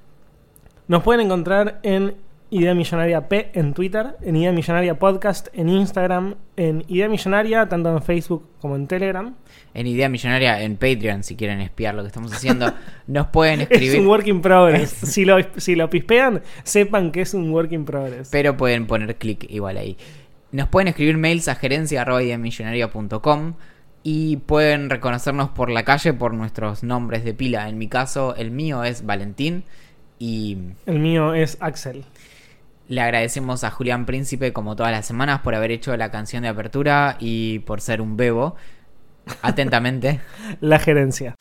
Nos pueden encontrar en Idea Millonaria P en Twitter, en Idea Millonaria Podcast en Instagram, en Idea Millonaria tanto en Facebook como en Telegram. En Idea Millonaria, en Patreon, si quieren espiar lo que estamos haciendo, nos pueden Es escribir, un work in progress. si, lo, si lo pispean, sepan que es un work in progress. pero pueden poner clic igual ahí. Nos pueden escribir mails a gerencia.ideamillonaria.com y pueden reconocernos por la calle por nuestros nombres de pila. En mi caso, el mío es Valentín y El mío es Axel. Le agradecemos a Julián Príncipe, como todas las semanas, por haber hecho la canción de apertura y por ser un bebo. Atentamente. La gerencia.